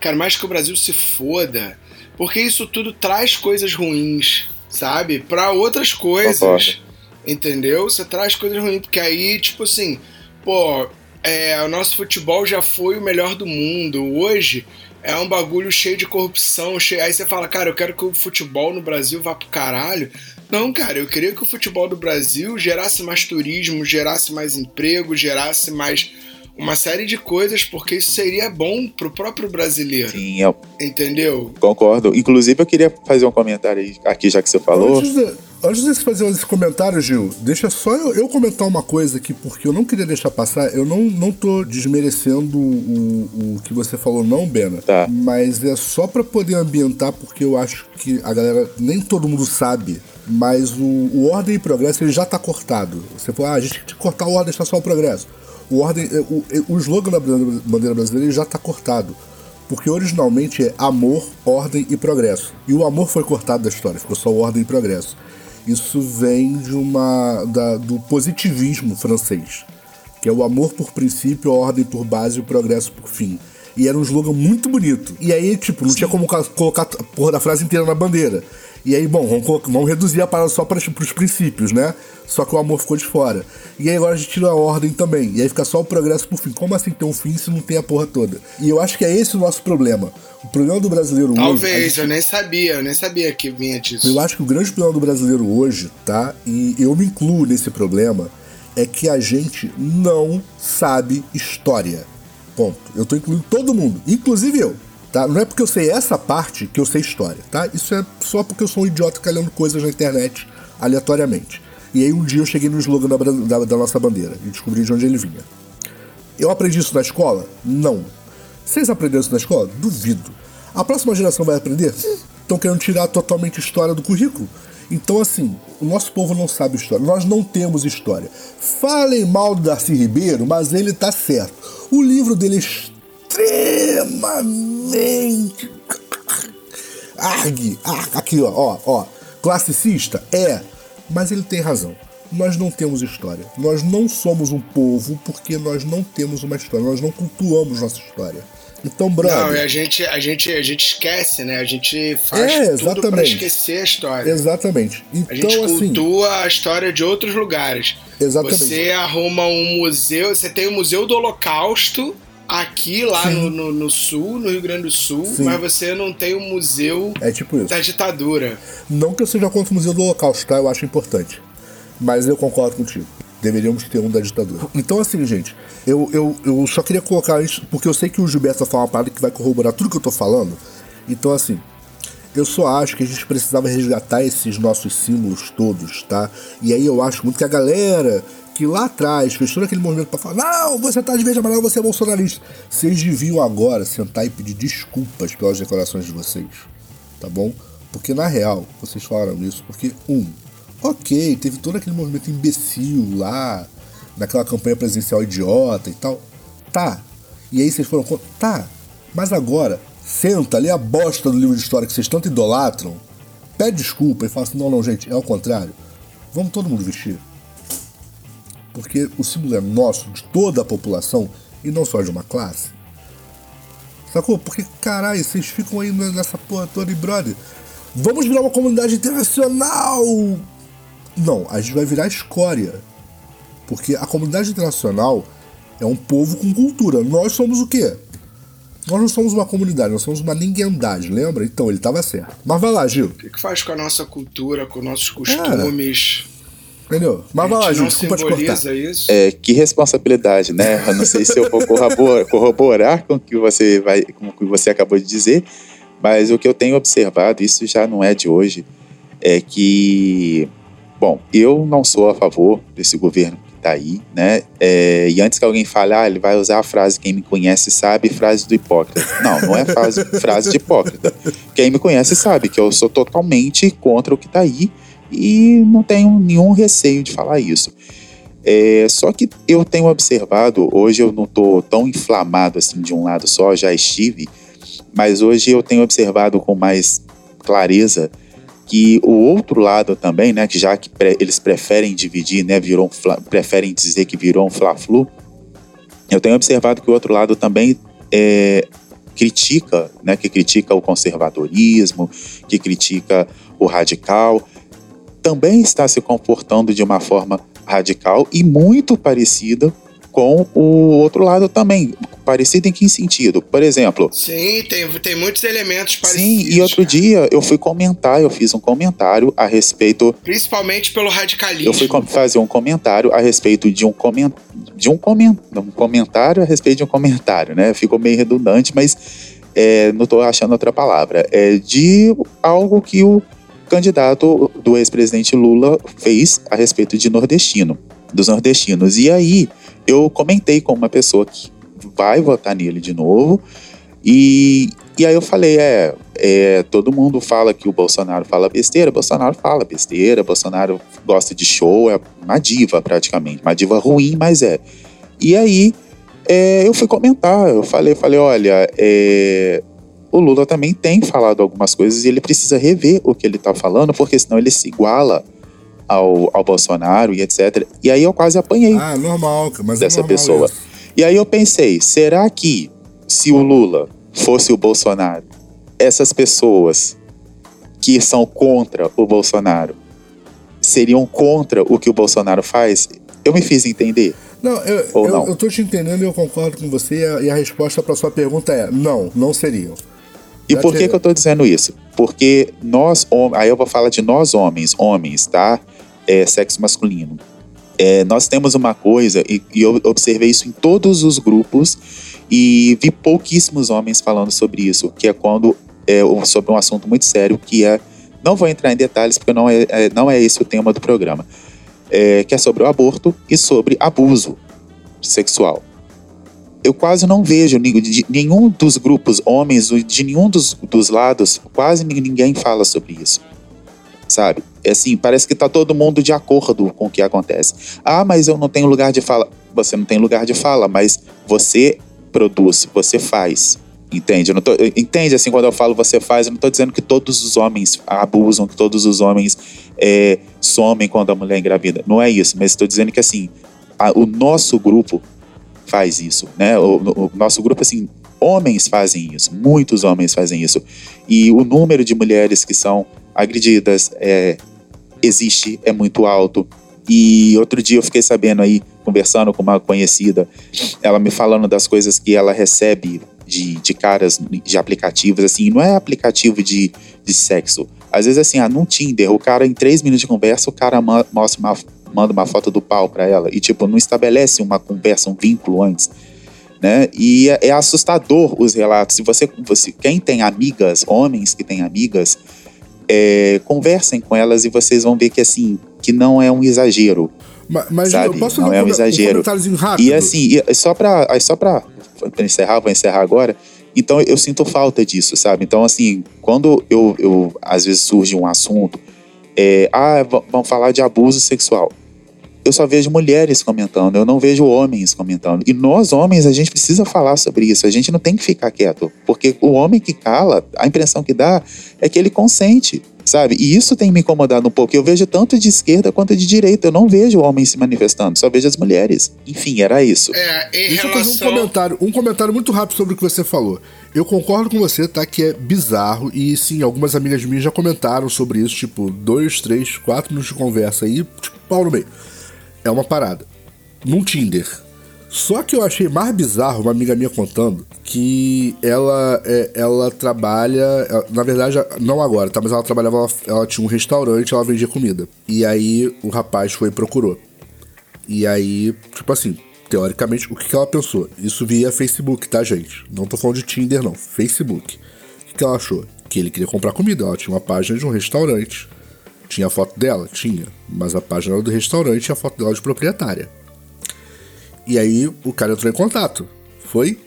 Quero mais que o Brasil se foda. Porque isso tudo traz coisas ruins, sabe? Para outras coisas. Concordo. Entendeu? Você traz coisas ruins, porque aí, tipo assim, pô, é, o nosso futebol já foi o melhor do mundo. Hoje é um bagulho cheio de corrupção. Cheio... Aí você fala, cara, eu quero que o futebol no Brasil vá pro caralho. Não, cara, eu queria que o futebol do Brasil gerasse mais turismo, gerasse mais emprego, gerasse mais uma série de coisas, porque isso seria bom pro próprio brasileiro. Sim, eu... Entendeu? Concordo. Inclusive, eu queria fazer um comentário aí, aqui, já que você falou. Antes de, antes de você fazer esse comentário, Gil, deixa só eu, eu, comentar uma coisa aqui, porque eu não queria deixar passar. Eu não, não tô desmerecendo o, o que você falou, não, Bena. Tá. Mas é só para poder ambientar, porque eu acho que a galera, nem todo mundo sabe mas o, o Ordem e Progresso ele já está cortado. Você falou, ah, a gente tem que cortar o Ordem e deixar só o Progresso o, ordem, é, o, é, o slogan da bandeira brasileira já está cortado. Porque originalmente é amor, ordem e progresso. E o amor foi cortado da história, ficou só ordem e progresso. Isso vem de uma da, do positivismo francês, que é o amor por princípio, a ordem por base e o progresso por fim. E era um slogan muito bonito. E aí, tipo, não Sim. tinha como colocar a porra da frase inteira na bandeira. E aí, bom, vamos, vamos reduzir a parada só para os princípios, né? Só que o amor ficou de fora. E aí agora a gente tira a ordem também. E aí fica só o progresso por fim. Como assim ter um fim se não tem a porra toda? E eu acho que é esse o nosso problema. O problema do brasileiro Talvez, hoje. Talvez, gente... eu nem sabia, eu nem sabia que vinha disso. Eu acho que o grande problema do brasileiro hoje, tá? E eu me incluo nesse problema, é que a gente não sabe história. Ponto. Eu tô incluindo todo mundo, inclusive eu. Tá? Não é porque eu sei essa parte que eu sei história, tá? Isso é só porque eu sou um idiota calhando coisas na internet aleatoriamente. E aí um dia eu cheguei no slogan da, da, da nossa bandeira e descobri de onde ele vinha. Eu aprendi isso na escola? Não. Vocês aprenderam isso na escola? Duvido. A próxima geração vai aprender? Estão querendo tirar totalmente história do currículo. Então, assim, o nosso povo não sabe história. Nós não temos história. Falem mal do Darcy Ribeiro, mas ele tá certo. O livro dele é extremamente. Argue, argue. Aqui, ó, ó, ó. Classicista? É, mas ele tem razão. Nós não temos história. Nós não somos um povo porque nós não temos uma história. Nós não cultuamos nossa história. Então, brother. Não, a gente, a gente, a gente esquece, né? A gente faz é, tudo pra esquecer a história. Exatamente. Então, a gente assim, cultua a história de outros lugares. Exatamente. Você arruma um museu, você tem o Museu do Holocausto, aqui, lá no, no, no, sul, no Rio Grande do Sul, Sim. mas você não tem o um museu é tipo da ditadura. Não que eu seja contra o Museu do Holocausto, tá? Eu acho importante. Mas eu concordo contigo. Deveríamos ter um da ditadura. Então, assim, gente, eu, eu, eu só queria colocar isso, porque eu sei que o Gilberto vai falar uma parada que vai corroborar tudo que eu tô falando. Então, assim, eu só acho que a gente precisava resgatar esses nossos símbolos todos, tá? E aí eu acho muito que a galera que lá atrás fez todo aquele movimento para falar: não, você tá de verde amarelo, você é bolsonarista. Vocês deviam agora sentar e pedir desculpas pelas declarações de vocês, tá bom? Porque na real, vocês falaram isso porque, um, ok, teve todo aquele movimento imbecil lá, naquela campanha presidencial idiota e tal. Tá. E aí vocês foram contra. Tá. Mas agora, senta, lê a bosta do livro de história que vocês tanto idolatram, pede desculpa e fala assim: não, não, gente, é ao contrário. Vamos todo mundo vestir porque o símbolo é nosso, de toda a população, e não só de uma classe. Sacou? Porque, caralho, vocês ficam aí nessa porra toda e, brother, vamos virar uma comunidade internacional! Não, a gente vai virar escória. Porque a comunidade internacional é um povo com cultura. Nós somos o quê? Nós não somos uma comunidade, nós somos uma ninguémdade, lembra? Então ele estava certo. Mas vai lá, Gil. O que, que faz com a nossa cultura, com nossos costumes? Entendeu? Mas vai lá, Gil, desculpa te cortar. Isso? É, que responsabilidade, né? Eu não sei se eu vou corroborar, corroborar com o que você vai, com o que você acabou de dizer, mas o que eu tenho observado, isso já não é de hoje, é que, bom, eu não sou a favor desse governo tá aí, né? É, e antes que alguém fale, ah, ele vai usar a frase quem me conhece sabe, frase do hipócrita. Não, não é frase, frase de hipócrita. Quem me conhece sabe que eu sou totalmente contra o que tá aí e não tenho nenhum receio de falar isso. É, só que eu tenho observado, hoje eu não estou tão inflamado assim de um lado só, já estive, mas hoje eu tenho observado com mais clareza que o outro lado também, né, que já que pre eles preferem dividir, né, virou um preferem dizer que virou um fla-flu, eu tenho observado que o outro lado também é, critica, né, que critica o conservadorismo, que critica o radical, também está se comportando de uma forma radical e muito parecida com o outro lado também. Parecido em que sentido? Por exemplo. Sim, tem, tem muitos elementos parecidos. Sim, e outro dia eu fui comentar, eu fiz um comentário a respeito. Principalmente pelo radicalismo. Eu fui fazer um comentário a respeito de um comentário. De um, coment, um comentário a respeito de um comentário, né? Ficou meio redundante, mas é, não estou achando outra palavra. É de algo que o candidato do ex-presidente Lula fez a respeito de nordestino, dos nordestinos. E aí eu comentei com uma pessoa que vai votar nele de novo. E, e aí eu falei, é, é, todo mundo fala que o Bolsonaro fala besteira, Bolsonaro fala besteira, Bolsonaro gosta de show, é uma diva praticamente, uma diva ruim, mas é. E aí é, eu fui comentar, eu falei, falei, olha, é, o Lula também tem falado algumas coisas e ele precisa rever o que ele tá falando, porque senão ele se iguala ao, ao Bolsonaro e etc. E aí eu quase apanhei. Ah, normal, mas é dessa é normal pessoa. Isso. E aí eu pensei, será que se o Lula fosse o Bolsonaro, essas pessoas que são contra o Bolsonaro seriam contra o que o Bolsonaro faz? Eu me fiz entender. Não, eu, Ou eu, não? eu tô te entendendo e eu concordo com você. E a, e a resposta para sua pergunta é: não, não seriam. E por que, que eu tô dizendo isso? Porque nós, aí eu vou falar de nós homens, homens, tá? é, sexo masculino. É, nós temos uma coisa, e, e, eu observei isso em todos os grupos, e vi pouquíssimos homens falando sobre isso, que é quando é sobre um assunto muito sério, que é. Não vou entrar em detalhes, porque não é, é não é esse o tema do programa. É, que é sobre o aborto e sobre abuso sexual. Eu quase não vejo nenhum dos grupos homens, de nenhum dos, dos lados, quase ninguém fala sobre isso sabe? É assim, parece que tá todo mundo de acordo com o que acontece. Ah, mas eu não tenho lugar de fala. Você não tem lugar de fala, mas você produz, você faz. Entende? Tô, entende assim, quando eu falo você faz, eu não tô dizendo que todos os homens abusam, que todos os homens é, somem quando a mulher engravida. Não é isso, mas estou dizendo que assim, a, o nosso grupo faz isso, né? O, o, nosso grupo, assim, homens fazem isso, muitos homens fazem isso. E o número de mulheres que são agredidas é, existe, é muito alto. E outro dia eu fiquei sabendo aí, conversando com uma conhecida, ela me falando das coisas que ela recebe de, de caras de aplicativos, assim, não é aplicativo de, de sexo. Às vezes, assim, ah, num Tinder, o cara, em três minutos de conversa, o cara mostra uma, manda uma foto do pau pra ela. E, tipo, não estabelece uma conversa, um vínculo antes. Né? E é, é assustador os relatos. Se você, você, quem tem amigas, homens que têm amigas, é, conversem com elas e vocês vão ver que assim que não é um exagero. Mas, mas sabe? não é um, um exagero. Um e assim, e só para só para encerrar, vou encerrar agora. Então eu sinto falta disso, sabe? Então assim, quando eu, eu às vezes surge um assunto, é, ah, vamos falar de abuso sexual eu só vejo mulheres comentando, eu não vejo homens comentando. E nós, homens, a gente precisa falar sobre isso, a gente não tem que ficar quieto, porque o homem que cala, a impressão que dá é que ele consente, sabe? E isso tem me incomodado um pouco. Eu vejo tanto de esquerda quanto de direita, eu não vejo homens se manifestando, só vejo as mulheres. Enfim, era isso. É, em Deixa relação... eu fazer um comentário, um comentário muito rápido sobre o que você falou. Eu concordo com você, tá? Que é bizarro. E sim, algumas amigas minhas já comentaram sobre isso, tipo, dois, três, quatro minutos de conversa aí, tipo, pau no meio é uma parada. Num Tinder, Só que eu achei mais bizarro uma amiga minha contando que ela, é, ela trabalha. Na verdade, não agora, tá? Mas ela trabalhava. Ela, ela tinha um restaurante, ela vendia comida. E aí o rapaz foi e procurou. E aí, tipo assim, teoricamente, o que, que ela pensou? Isso via Facebook, tá, gente? Não tô falando de Tinder, não. Facebook. O que, que ela achou? Que ele queria comprar comida. Ela tinha uma página de um restaurante. Tinha a foto dela? Tinha. Mas a página era do restaurante e a foto dela de proprietária. E aí o cara entrou em contato. Foi.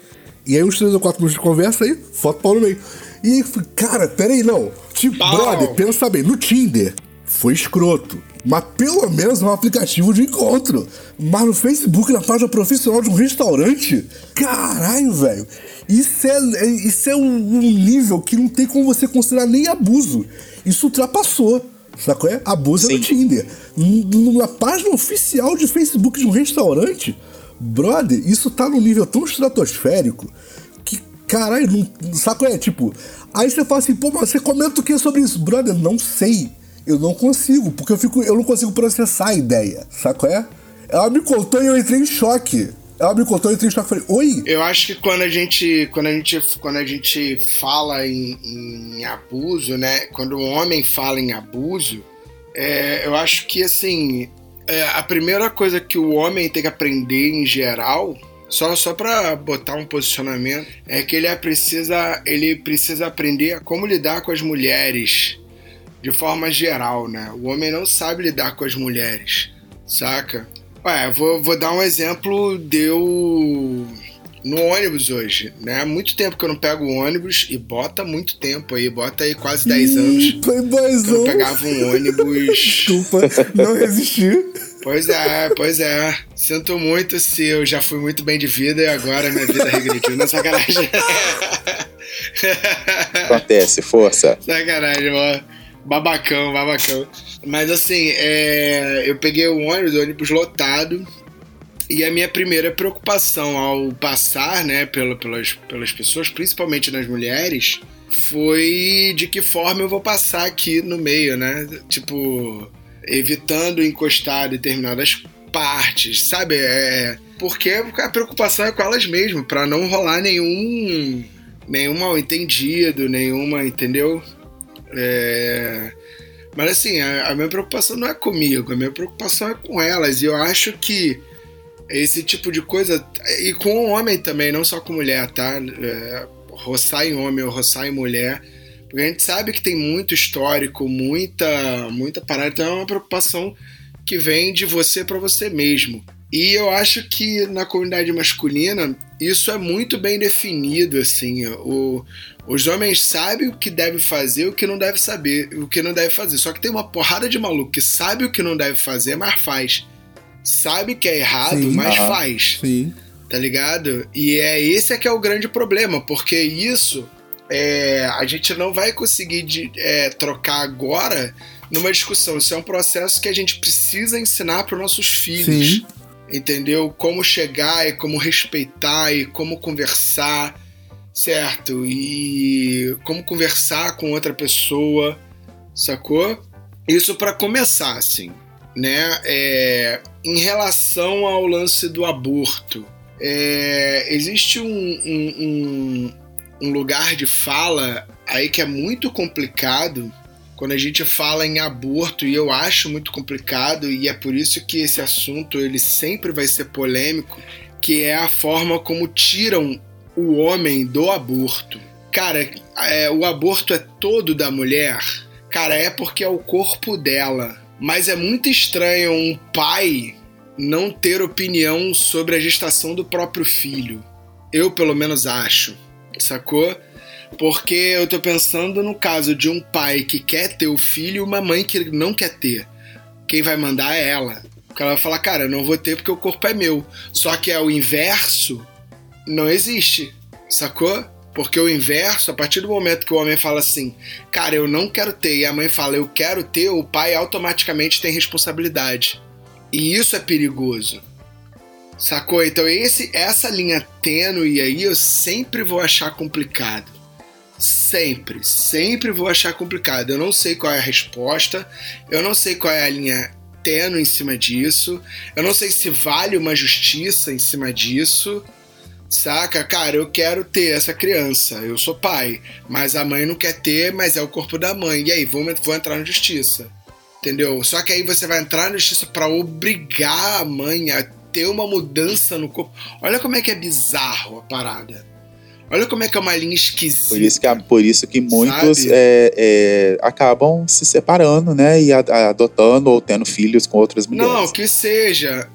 E aí uns 3 ou 4 minutos de conversa aí, foto pau no meio. E cara, peraí, não. Tipo, brother, pensa bem, no Tinder foi escroto. Mas pelo menos é um aplicativo de encontro. Mas no Facebook, na página profissional de um restaurante, caralho, velho. Isso é, é, isso é um, nível que não tem como você considerar nem abuso. Isso ultrapassou. Sacou? É? Abuso Sim. é no Tinder. Na página oficial de Facebook de um restaurante, brother, isso tá num nível tão estratosférico que, caralho, não, sacou? É tipo. Aí você fala assim, pô, mas você comenta o que sobre isso? Brother, não sei eu não consigo, porque eu fico, eu não consigo processar a ideia, saco é? Ela me contou e eu entrei em choque. Ela me contou e eu entrei em choque. Falei, oi? Eu acho que quando a gente, quando a gente, quando a gente fala em, em abuso, né? Quando um homem fala em abuso, é, eu acho que assim, é, a primeira coisa que o homem tem que aprender em geral só, só para botar um posicionamento, é que ele precisa, ele precisa aprender a como lidar com as mulheres de forma geral, né? O homem não sabe lidar com as mulheres, saca? Ué, vou, vou dar um exemplo. Deu no ônibus hoje, né? Há muito tempo que eu não pego ônibus e bota muito tempo aí, bota aí quase 10 anos. Playboyzão. Eu não pegava um ônibus. Desculpa, não resisti. Pois é, pois é. Sinto muito se eu já fui muito bem de vida e agora minha vida regrediu. Não, sacanagem. Acontece, força. Sacanagem, mano. Babacão, babacão. Mas assim, é, eu peguei o ônibus, o ônibus lotado. E a minha primeira preocupação ao passar, né, pela, pelas, pelas pessoas, principalmente nas mulheres, foi de que forma eu vou passar aqui no meio, né? Tipo, evitando encostar determinadas partes, sabe? É, porque a preocupação é com elas mesmas, para não rolar nenhum nenhum mal entendido, nenhuma, entendeu? É... Mas assim, a, a, minha preocupação não é comigo, a minha preocupação é com elas. E eu acho que esse tipo de coisa. E com o homem também, não só com mulher, tá? É, roçar em homem ou roçar em mulher. Porque a gente sabe que tem muito histórico, muita, muita parada. Então é uma preocupação que vem de você para você mesmo. E eu acho que na comunidade masculina isso é muito bem definido, assim. O, os homens sabem o que deve fazer, o que não deve saber, o que não deve fazer. Só que tem uma porrada de maluco que sabe o que não deve fazer, mas faz. Sabe que é errado, sim, mas faz. Sim. Tá ligado? E é esse é que é o grande problema, porque isso é, a gente não vai conseguir de, é, trocar agora numa discussão. Isso é um processo que a gente precisa ensinar para nossos filhos. Sim. Entendeu? Como chegar e como respeitar e como conversar certo? E como conversar com outra pessoa, sacou? Isso para começar, assim, né? É, em relação ao lance do aborto, é, existe um, um, um, um lugar de fala aí que é muito complicado quando a gente fala em aborto e eu acho muito complicado e é por isso que esse assunto ele sempre vai ser polêmico, que é a forma como tiram o homem do aborto. Cara, é, o aborto é todo da mulher. Cara, é porque é o corpo dela. Mas é muito estranho um pai não ter opinião sobre a gestação do próprio filho. Eu, pelo menos, acho. Sacou? Porque eu tô pensando no caso de um pai que quer ter o filho e uma mãe que não quer ter. Quem vai mandar é ela. Porque ela vai falar, cara, eu não vou ter porque o corpo é meu. Só que é o inverso não existe, sacou? Porque o inverso, a partir do momento que o homem fala assim, cara, eu não quero ter, e a mãe fala, eu quero ter, o pai automaticamente tem responsabilidade. E isso é perigoso. Sacou? Então esse, essa linha tênue aí eu sempre vou achar complicado. Sempre, sempre vou achar complicado. Eu não sei qual é a resposta, eu não sei qual é a linha tênue em cima disso. Eu não sei se vale uma justiça em cima disso. Saca? Cara, eu quero ter essa criança. Eu sou pai. Mas a mãe não quer ter, mas é o corpo da mãe. E aí, vou, vou entrar na justiça. Entendeu? Só que aí você vai entrar na justiça para obrigar a mãe a ter uma mudança no corpo. Olha como é que é bizarro a parada. Olha como é que é uma linha esquisita. Por isso que, por isso que muitos é, é, acabam se separando, né? E adotando ou tendo filhos com outras mulheres. Não, que seja.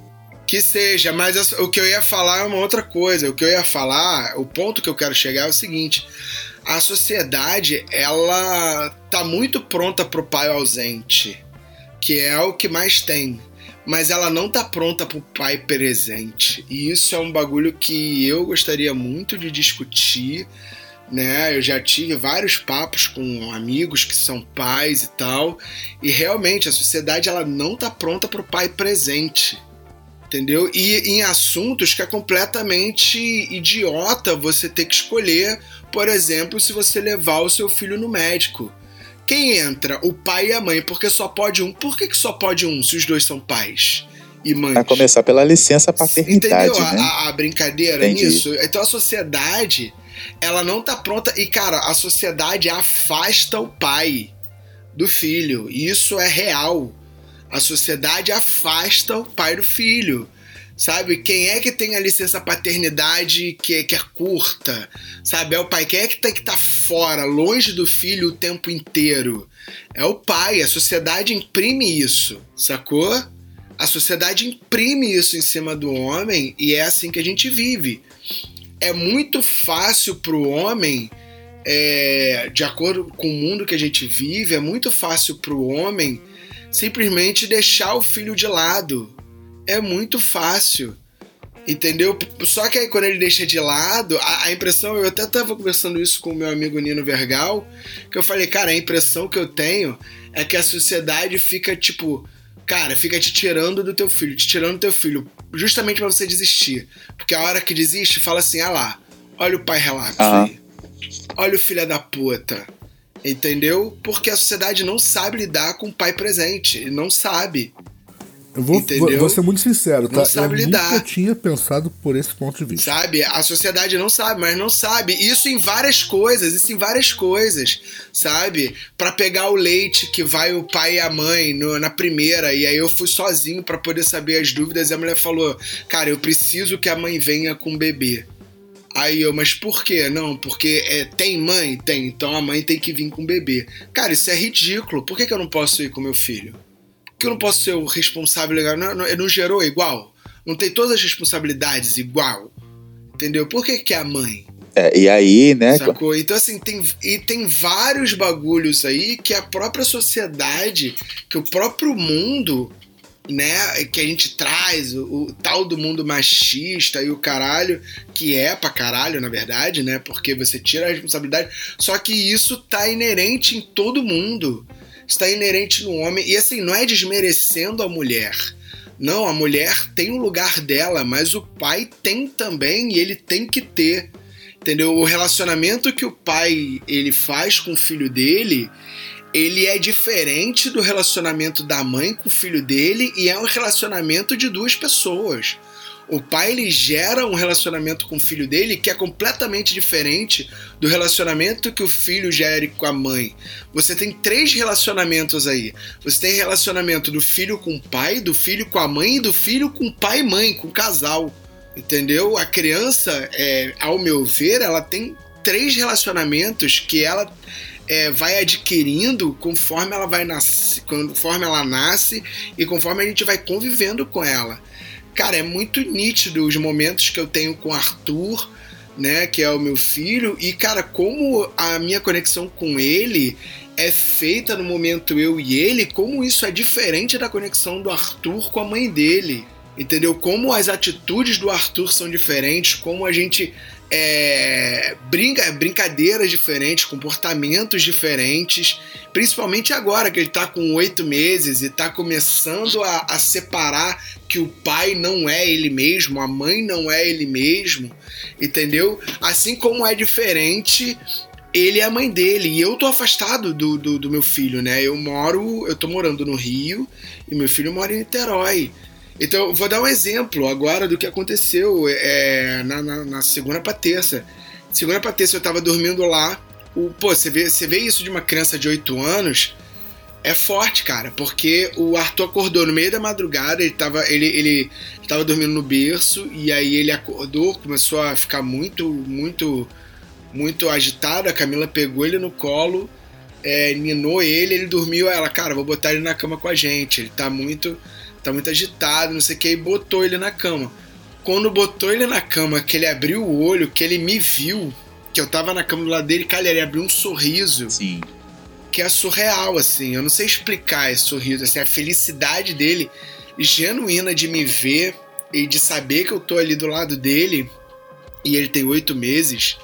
Que seja, mas o que eu ia falar é uma outra coisa. O que eu ia falar, o ponto que eu quero chegar é o seguinte: a sociedade, ela tá muito pronta pro pai ausente, que é o que mais tem mas ela não tá pronta pro pai presente. E isso é um bagulho que eu gostaria muito de discutir, né? Eu já tive vários papos com amigos que são pais e tal, e realmente a sociedade ela não tá pronta pro pai presente. Entendeu? E em assuntos que é completamente idiota você ter que escolher, por exemplo, se você levar o seu filho no médico quem entra? O pai e a mãe, porque só pode um. Por que, que só pode um se os dois são pais? E mães? Vai começar pela licença paternidade. Entendeu né? a, a, brincadeira Entendi. nisso? Então a sociedade, ela não tá pronta. E, cara, a sociedade afasta o pai do filho. E isso é real. A sociedade afasta o pai do filho. Sabe? Quem é que tem a licença paternidade que, que é curta? Sabe? É o pai. Quem é que tem que estar tá fora, longe do filho o tempo inteiro? É o pai. A sociedade imprime isso, sacou? A sociedade imprime isso em cima do homem e é assim que a gente vive. É muito fácil para o homem, é, de acordo com o mundo que a gente vive, é muito fácil para o homem simplesmente deixar o filho de lado é muito fácil. Entendeu? Só que aí quando ele deixa de lado, a, a, impressão, eu até tava conversando isso com o meu amigo Nino Vergal, que eu falei, cara, a impressão que eu tenho é que a sociedade fica tipo, cara, fica te tirando do teu filho, te tirando do teu filho, justamente para você desistir. Porque a hora que desiste, fala assim, ah lá, olha o pai relapso uhum. aí. Olha o filho da puta. Entendeu? Porque a sociedade não sabe lidar com o pai presente. Não sabe. Eu vou, vou, vou, ser muito sincero, tá? Não sabe eu lidar. nunca tinha pensado por esse ponto de vista. Sabe? A sociedade não sabe, mas não sabe. Isso em várias coisas, isso em várias coisas, sabe? Para pegar o leite que vai o pai e a mãe no, na primeira, e aí eu fui sozinho para poder saber as dúvidas, e a mulher falou: Cara, eu preciso que a mãe venha com o bebê. Aí eu, mas por quê? Não, porque é, tem mãe? Tem, então a mãe tem que vir com o bebê. Cara, isso é ridículo. Por que, que eu não posso ir com meu filho? Que eu não posso ser o responsável legal? Não, não, não gerou igual? Não tem todas as responsabilidades igual? Entendeu? Por que, que é a mãe? É, e aí, né? Sacou? Então, assim, tem, e tem vários bagulhos aí que a própria sociedade, que o próprio mundo, né, que a gente traz, o, o, tal do mundo machista e o caralho, que é pra caralho, na verdade, né? Porque você tira a responsabilidade. Só que isso tá inerente em todo mundo está inerente no homem. E assim, não é desmerecendo a mulher. Não, a mulher tem o lugar dela, mas o pai tem também e ele tem que ter. Entendeu? O relacionamento que o pai ele faz com o filho dele, ele é diferente do relacionamento da mãe com o filho dele e é um relacionamento de duas pessoas. O pai ele gera um relacionamento com o filho dele que é completamente diferente do relacionamento que o filho gera com a mãe. Você tem três relacionamentos aí. Você tem relacionamento do filho com o pai, do filho com a mãe e do filho com pai e mãe, com o casal. Entendeu? A criança, é, ao meu ver, ela tem três relacionamentos que ela é, vai adquirindo conforme ela vai nascer, conforme ela nasce e conforme a gente vai convivendo com ela. Cara, é muito nítido os momentos que eu tenho com Arthur, né, que é o meu filho, e cara, como a minha conexão com ele é feita no momento eu e ele, como isso é diferente da conexão do Arthur com a mãe dele. Entendeu? Como as atitudes do Arthur são diferentes, como a gente é, brinca, brincadeiras diferentes, comportamentos diferentes, principalmente agora que ele está com oito meses e está começando a, a, separar que o pai não é ele mesmo, a mãe não é ele mesmo, entendeu? Assim como é diferente ele é a mãe dele. E eu tô afastado do, do, do, meu filho, né? Eu moro, eu tô morando no Rio e meu filho mora em Niterói. Então, vou dar um exemplo agora do que aconteceu é, na, na, na, segunda pra terça. Segunda pra terça eu tava dormindo lá. O, pô, você vê, você vê isso de uma criança de 8 anos, é forte, cara, porque o Arthur acordou no meio da madrugada, ele tava, ele, ele tava dormindo no berço, e aí ele acordou, começou a ficar muito, muito muito agitado, a Camila pegou ele no colo, é, ninou ele, ele dormiu, ela, cara, vou botar ele na cama com a gente, ele tá muito, tá muito agitado, não sei o que, e botou ele na cama. Quando botou ele na cama, que ele abriu o olho, que ele me viu, que eu tava na cama do lado dele, cara, ele abriu um sorriso. Sim. Que é surreal, assim, eu não sei explicar esse sorriso, assim, a felicidade dele, genuína de me ver e de saber que eu tô ali do lado dele, e ele tem oito meses,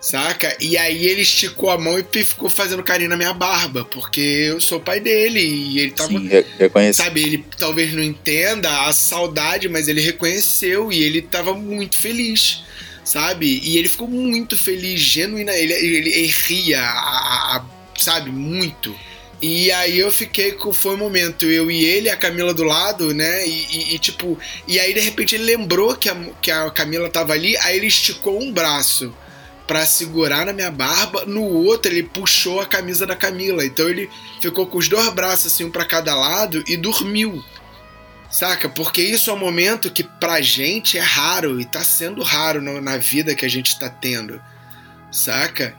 Saca? E aí ele esticou a mão e ficou fazendo carinho na minha barba, porque eu sou pai dele e ele tava. Sim, reconhece. Sabe, ele talvez não entenda a saudade, mas ele reconheceu e ele tava muito feliz, sabe? E ele ficou muito feliz, genuína. Ele, ele, ele ria, a, a, a, sabe, muito. E aí eu fiquei com. Foi um momento, eu e ele, a Camila do lado, né? E, e, e, tipo. E aí de repente ele lembrou que a, que a Camila tava ali, aí ele esticou um braço para segurar na minha barba, no outro ele puxou a camisa da Camila. Então ele ficou com os dois braços assim, um para cada lado e dormiu. Saca? Porque isso é um momento que pra gente é raro e tá sendo raro na vida que a gente tá tendo. Saca?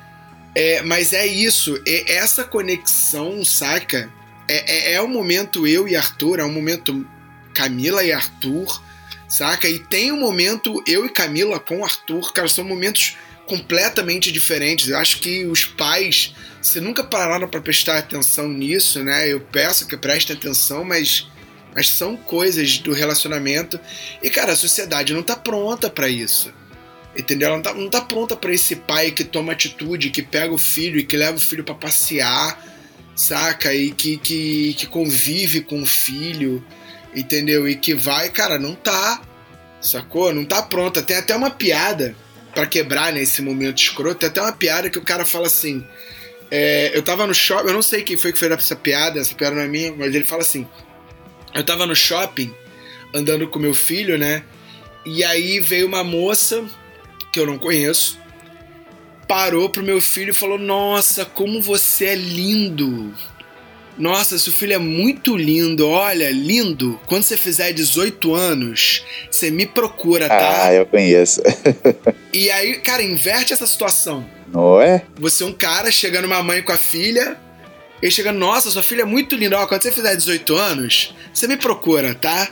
É, mas é isso, é essa conexão, saca? É, é, é o momento eu e Arthur, é o momento Camila e Arthur, saca? E tem um momento eu e Camila com Arthur, cara, são momentos completamente diferentes. Eu acho que os pais, se nunca pararam para prestar atenção nisso, né? Eu peço que prestem atenção, mas mas são coisas do relacionamento. E cara, a sociedade não tá pronta para isso. Entendeu? Ela não tá, não tá pronta para esse pai que toma atitude, que pega o filho e que leva o filho para passear, saca? E que, que, que convive com o filho, entendeu? E que vai, cara, não tá. Sacou? Não tá pronta. Tem até uma piada para quebrar nesse né, momento escroto, tem até uma piada que o cara fala assim. É, eu tava no shopping, eu não sei quem foi que fez essa piada, essa piada não é minha, mas ele fala assim: Eu tava no shopping, andando com meu filho, né? E aí veio uma moça que eu não conheço, parou pro meu filho e falou: Nossa, como você é lindo! Nossa, seu filho é muito lindo, olha, lindo. Quando você fizer 18 anos, você me procura, tá? Ah, eu conheço. e aí, cara, inverte essa situação. Não é? Você é um cara chegando uma mãe com a filha, e chega, nossa, sua filha é muito linda. Ó, quando você fizer 18 anos, você me procura, tá?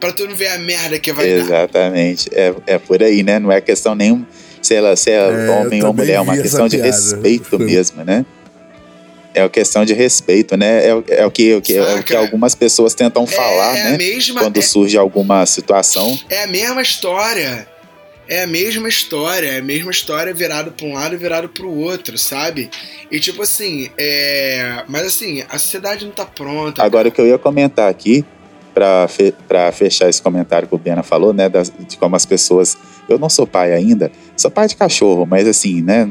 Pra tu não ver a merda que vai Exatamente. dar. Exatamente. É, é por aí, né? Não é questão nenhum se ela se é, é homem ou mulher, é uma questão de respeito mesmo, né? É uma questão de respeito, né? É, é o, que, o que, é o que algumas pessoas tentam é, falar, é né? Mesma, quando é surge alguma situação. É a mesma história. É a mesma história, é a mesma história virado para um lado e virado para o outro, sabe? E tipo assim, é... mas assim, a sociedade não tá pronta. Agora o que eu ia comentar aqui para fe fechar esse comentário que o Bena falou, né, das, de como as pessoas. Eu não sou pai ainda, sou pai de cachorro, mas assim, né,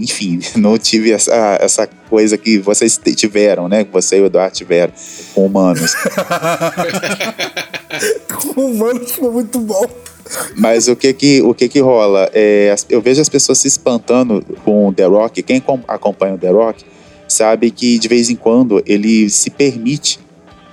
enfim, não tive essa, essa coisa que vocês tiveram, né, que você e o Eduardo tiveram com humanos. com humanos foi muito bom. Mas o que que, o que, que rola? É, eu vejo as pessoas se espantando com o The Rock. Quem acompanha o The Rock sabe que de vez em quando ele se permite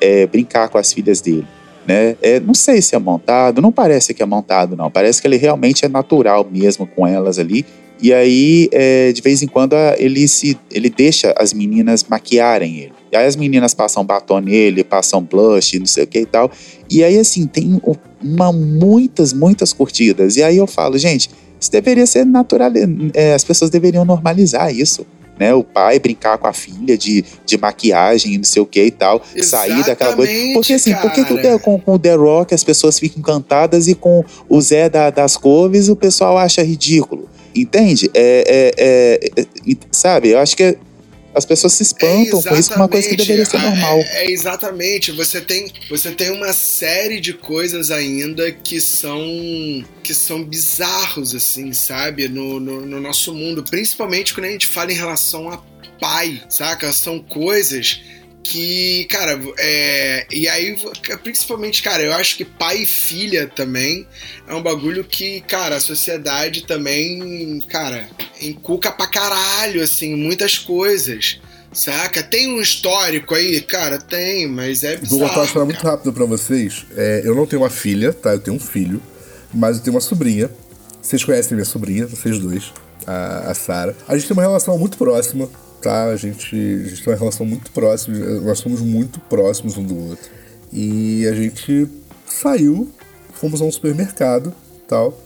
é, brincar com as filhas dele. Né? É, não sei se é montado, não parece que é montado, não. Parece que ele realmente é natural mesmo com elas ali. E aí, é, de vez em quando, ele, se, ele deixa as meninas maquiarem ele. E aí as meninas passam batom nele, passam blush, não sei o que e tal. E aí, assim, tem uma, muitas, muitas curtidas. E aí eu falo, gente, isso deveria ser natural. É, as pessoas deveriam normalizar isso né? O pai brincar com a filha de, de maquiagem, não sei o que e tal, Exatamente, sair daquela coisa. Porque assim, cara. por que, que o The, com, com, o The Rock as pessoas ficam encantadas e com o Zé da, das Couves o pessoal acha ridículo? Entende? É, é, é, é sabe, eu acho que as pessoas se espantam com isso, uma coisa que deveria ser normal. É, é, exatamente. Você tem, você tem uma série de coisas ainda que são que são bizarros, assim, sabe? No, no, no nosso mundo. Principalmente quando a gente fala em relação a pai, saca? São coisas que, cara, é, e aí, principalmente, cara, eu acho que pai e filha também é um bagulho que, cara, a sociedade também, cara, encuca pra caralho, assim, muitas coisas. Saca? Tem um histórico aí? Cara, tem, mas é bizarro. Vou contar uma história muito rápida pra vocês. É, eu não tenho uma filha, tá? Eu tenho um filho, mas eu tenho uma sobrinha. Vocês conhecem minha sobrinha, vocês dois, a, a Sara. A gente tem uma relação muito próxima tá? A gente, a gente tem uma relação muito próxima, nós somos muito próximos um do outro. E a gente saiu, fomos a um supermercado tal.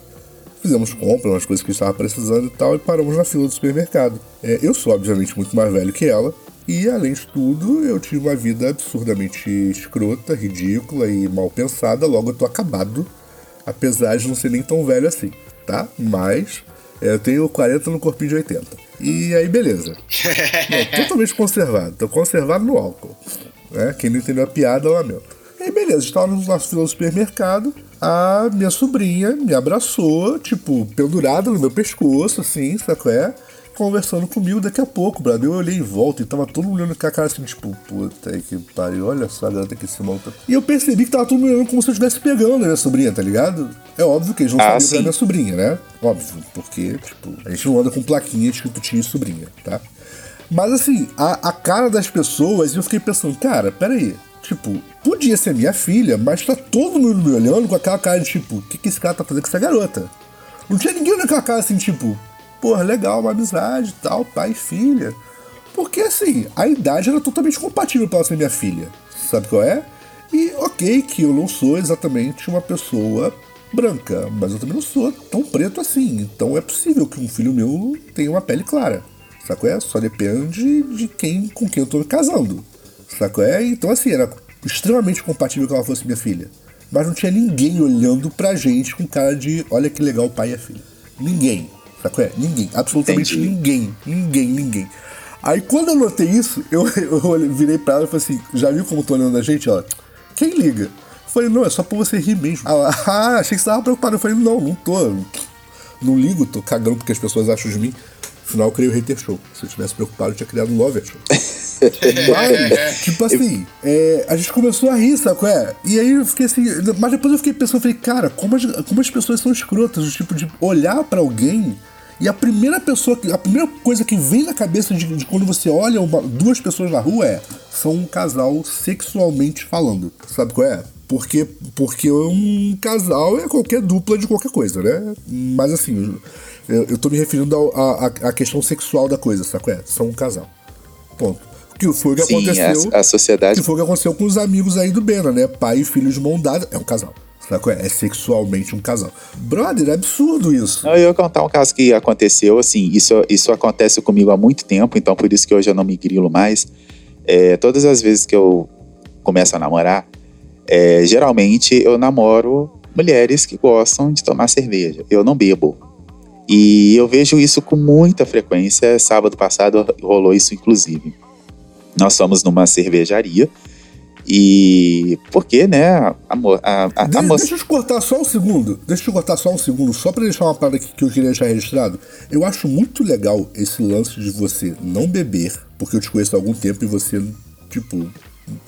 Fizemos compras, umas coisas que estava precisando e tal, e paramos na fila do supermercado. É, eu sou, obviamente, muito mais velho que ela, e além de tudo, eu tive uma vida absurdamente escrota, ridícula e mal pensada, logo eu tô acabado, apesar de não ser nem tão velho assim, tá? Mas é, eu tenho 40 no corpinho de 80. E aí, beleza. Não, totalmente conservado. Tô conservado no álcool. Né? Quem não entendeu a piada, eu lamento. E aí, beleza, estávamos na fila do supermercado. A minha sobrinha me abraçou, tipo, pendurada no meu pescoço, assim, sabe qual é? Conversando comigo daqui a pouco, brother. Eu olhei em volta e tava todo mundo olhando com a cara assim, tipo, puta que pariu, olha só a garota que se monta. E eu percebi que tava todo mundo olhando como se eu estivesse pegando a minha sobrinha, tá ligado? É óbvio que eles não ah, sabiam que era minha sobrinha, né? Óbvio, porque, tipo, a gente não anda com plaquinha escrito tia e sobrinha, tá? Mas assim, a, a cara das pessoas, eu fiquei pensando, cara, peraí. Tipo, podia ser minha filha, mas tá todo mundo me olhando com aquela cara de tipo, o que, que esse cara tá fazendo com essa garota? Não tinha ninguém naquela cara assim, tipo, porra, legal, uma amizade tal, pai e filha. Porque assim, a idade era totalmente compatível para ela ser minha filha. Sabe qual é? E ok que eu não sou exatamente uma pessoa branca, mas eu também não sou tão preto assim. Então é possível que um filho meu tenha uma pele clara. Sabe qual é? Só depende de quem com quem eu tô casando. Sabe qual é? Então assim, era extremamente compatível que ela fosse minha filha. Mas não tinha ninguém olhando pra gente com cara de olha que legal o pai e a filha. Ninguém. Sabe é? Ninguém. Absolutamente Entendi. ninguém. Ninguém, ninguém. Aí quando eu notei isso, eu, eu virei pra ela e falei assim: já viu como tô olhando a gente? Ela, quem liga? Eu falei, não, é só pra você rir mesmo. Ela, ah, achei que você tava preocupado. Eu falei, não, não tô. Não ligo, tô cagando porque as pessoas acham de mim. Afinal, eu criei o Hater Show. Se eu tivesse preocupado, eu tinha criado o Lover Show. mas, tipo assim, é, a gente começou a rir, sabe qual é? E aí eu fiquei assim. Mas depois eu fiquei pensando, falei, cara, como as, como as pessoas são escrotas, o tipo de olhar para alguém e a primeira pessoa, a primeira coisa que vem na cabeça de, de quando você olha uma, duas pessoas na rua é são um casal sexualmente falando. Sabe qual é? Porque, porque um casal é qualquer dupla de qualquer coisa, né? Mas assim, eu, eu tô me referindo à questão sexual da coisa, sabe qual é? São um casal. Ponto. Que foi o que Sim, aconteceu. A, a sociedade. Que foi o que aconteceu com os amigos aí do Bena, né? Pai e filho de mão dada. É um casal. É sexualmente um casal. Brother, é absurdo isso. eu ia contar um caso que aconteceu, assim, isso, isso acontece comigo há muito tempo, então por isso que hoje eu não me grilo mais. É, todas as vezes que eu começo a namorar, é, geralmente eu namoro mulheres que gostam de tomar cerveja. Eu não bebo. E eu vejo isso com muita frequência. Sábado passado rolou isso, inclusive. Nós fomos numa cervejaria e porque, né, amor, a, a, De, a moça... Deixa eu te cortar só um segundo. Deixa eu te cortar só um segundo, só pra deixar uma parada aqui que eu queria deixar registrado. Eu acho muito legal esse lance de você não beber, porque eu te conheço há algum tempo e você, tipo.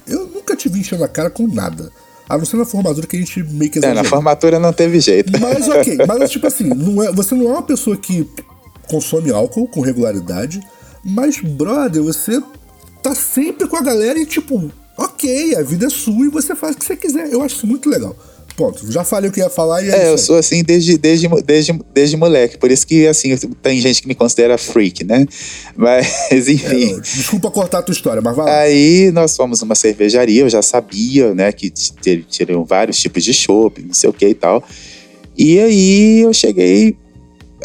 Eu nunca te vi enchendo a cara com nada. A não ser na formatura que a gente meio que É, na formatura não teve jeito. Mas ok, mas tipo assim, não é, você não é uma pessoa que consome álcool com regularidade, mas, brother, você tá sempre com a galera e, tipo, ok, a vida é sua e você faz o que você quiser. Eu acho isso muito legal. Ponto. Já falei o que ia falar e é, é eu sou assim desde, desde, desde, desde moleque. Por isso que, assim, tem gente que me considera freak, né? Mas, enfim. É, desculpa cortar a tua história, mas vai lá. Aí nós fomos numa cervejaria, eu já sabia, né, que teriam vários tipos de chopp, não sei o que e tal. E aí eu cheguei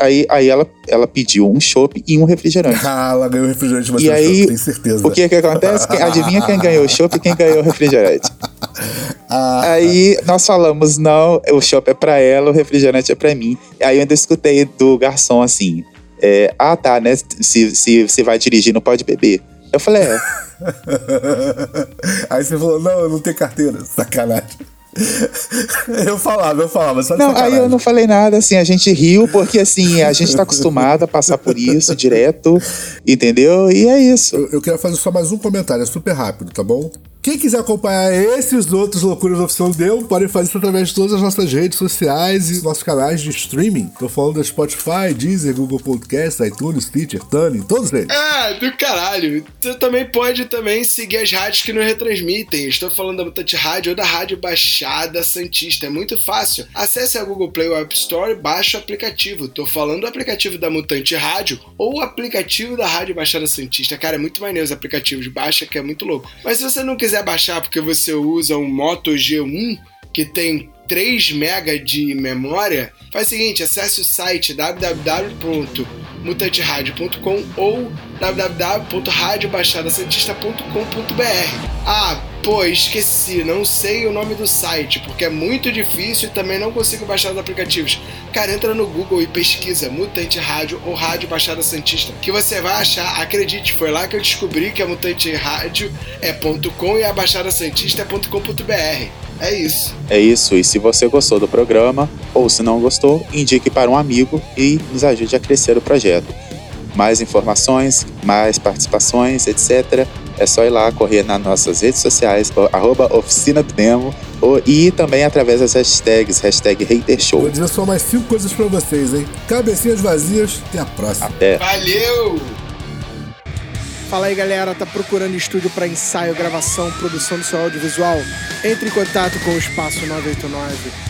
Aí, aí ela, ela pediu um chopp e um refrigerante. Ah, ela ganhou o refrigerante, mas e aí, tenho certeza. O que que acontece? Adivinha quem ganhou o chopp e quem ganhou o refrigerante? Ah. Aí nós falamos, não, o chopp é pra ela, o refrigerante é pra mim. Aí eu ainda escutei do garçom assim, é, ah tá, né, se, se, se vai dirigir não pode beber. Eu falei, é. Aí você falou, não, eu não tenho carteira. Sacanagem. Eu falava, eu falava, só Não, aí eu não falei nada, assim, a gente riu, porque assim, a gente tá acostumado a passar por isso direto, entendeu? E é isso. Eu, eu quero fazer só mais um comentário, é super rápido, tá bom? Quem quiser acompanhar esses outros loucuras Oficina Deu, pode fazer isso através de todas as nossas redes sociais e nossos canais de streaming. Tô falando da Spotify, Deezer, Google Podcast, iTunes, Stitcher, Tuning, todos eles. Ah, do caralho. Você também pode também seguir as rádios que nos retransmitem. Estou falando da Mutante Rádio ou da Rádio Baixada Santista. É muito fácil. Acesse a Google Play ou App Store e baixe o aplicativo. Tô falando do aplicativo da Mutante Rádio ou o aplicativo da Rádio Baixada Santista. Cara, é muito maneiro os aplicativos. Baixa que é muito louco. Mas se você não quiser quiser baixar porque você usa um Moto G1 que tem 3 MB de memória, faz o seguinte, acesse o site www.mutanteradio.com ou www.radiobaixadasantista.com.br. Ah, pô, esqueci, não sei o nome do site, porque é muito difícil e também não consigo baixar os aplicativos. Cara, entra no Google e pesquisa Mutante Rádio ou Rádio Baixada Santista, que você vai achar, acredite, foi lá que eu descobri que a Mutante Rádio é .com e a Baixada Santista é .com.br. É isso. É isso. E se você gostou do programa, ou se não gostou, indique para um amigo e nos ajude a crescer o projeto. Mais informações, mais participações, etc. É só ir lá, correr nas nossas redes sociais, arroba Oficina do Demo, ou, e também através das hashtags, hashtag HaterShow. Vou dizer só mais cinco coisas para vocês, hein? Cabecinhas vazias, até a próxima. Até. Valeu! Fala aí galera, tá procurando estúdio para ensaio, gravação, produção do seu audiovisual? Entre em contato com o Espaço 989.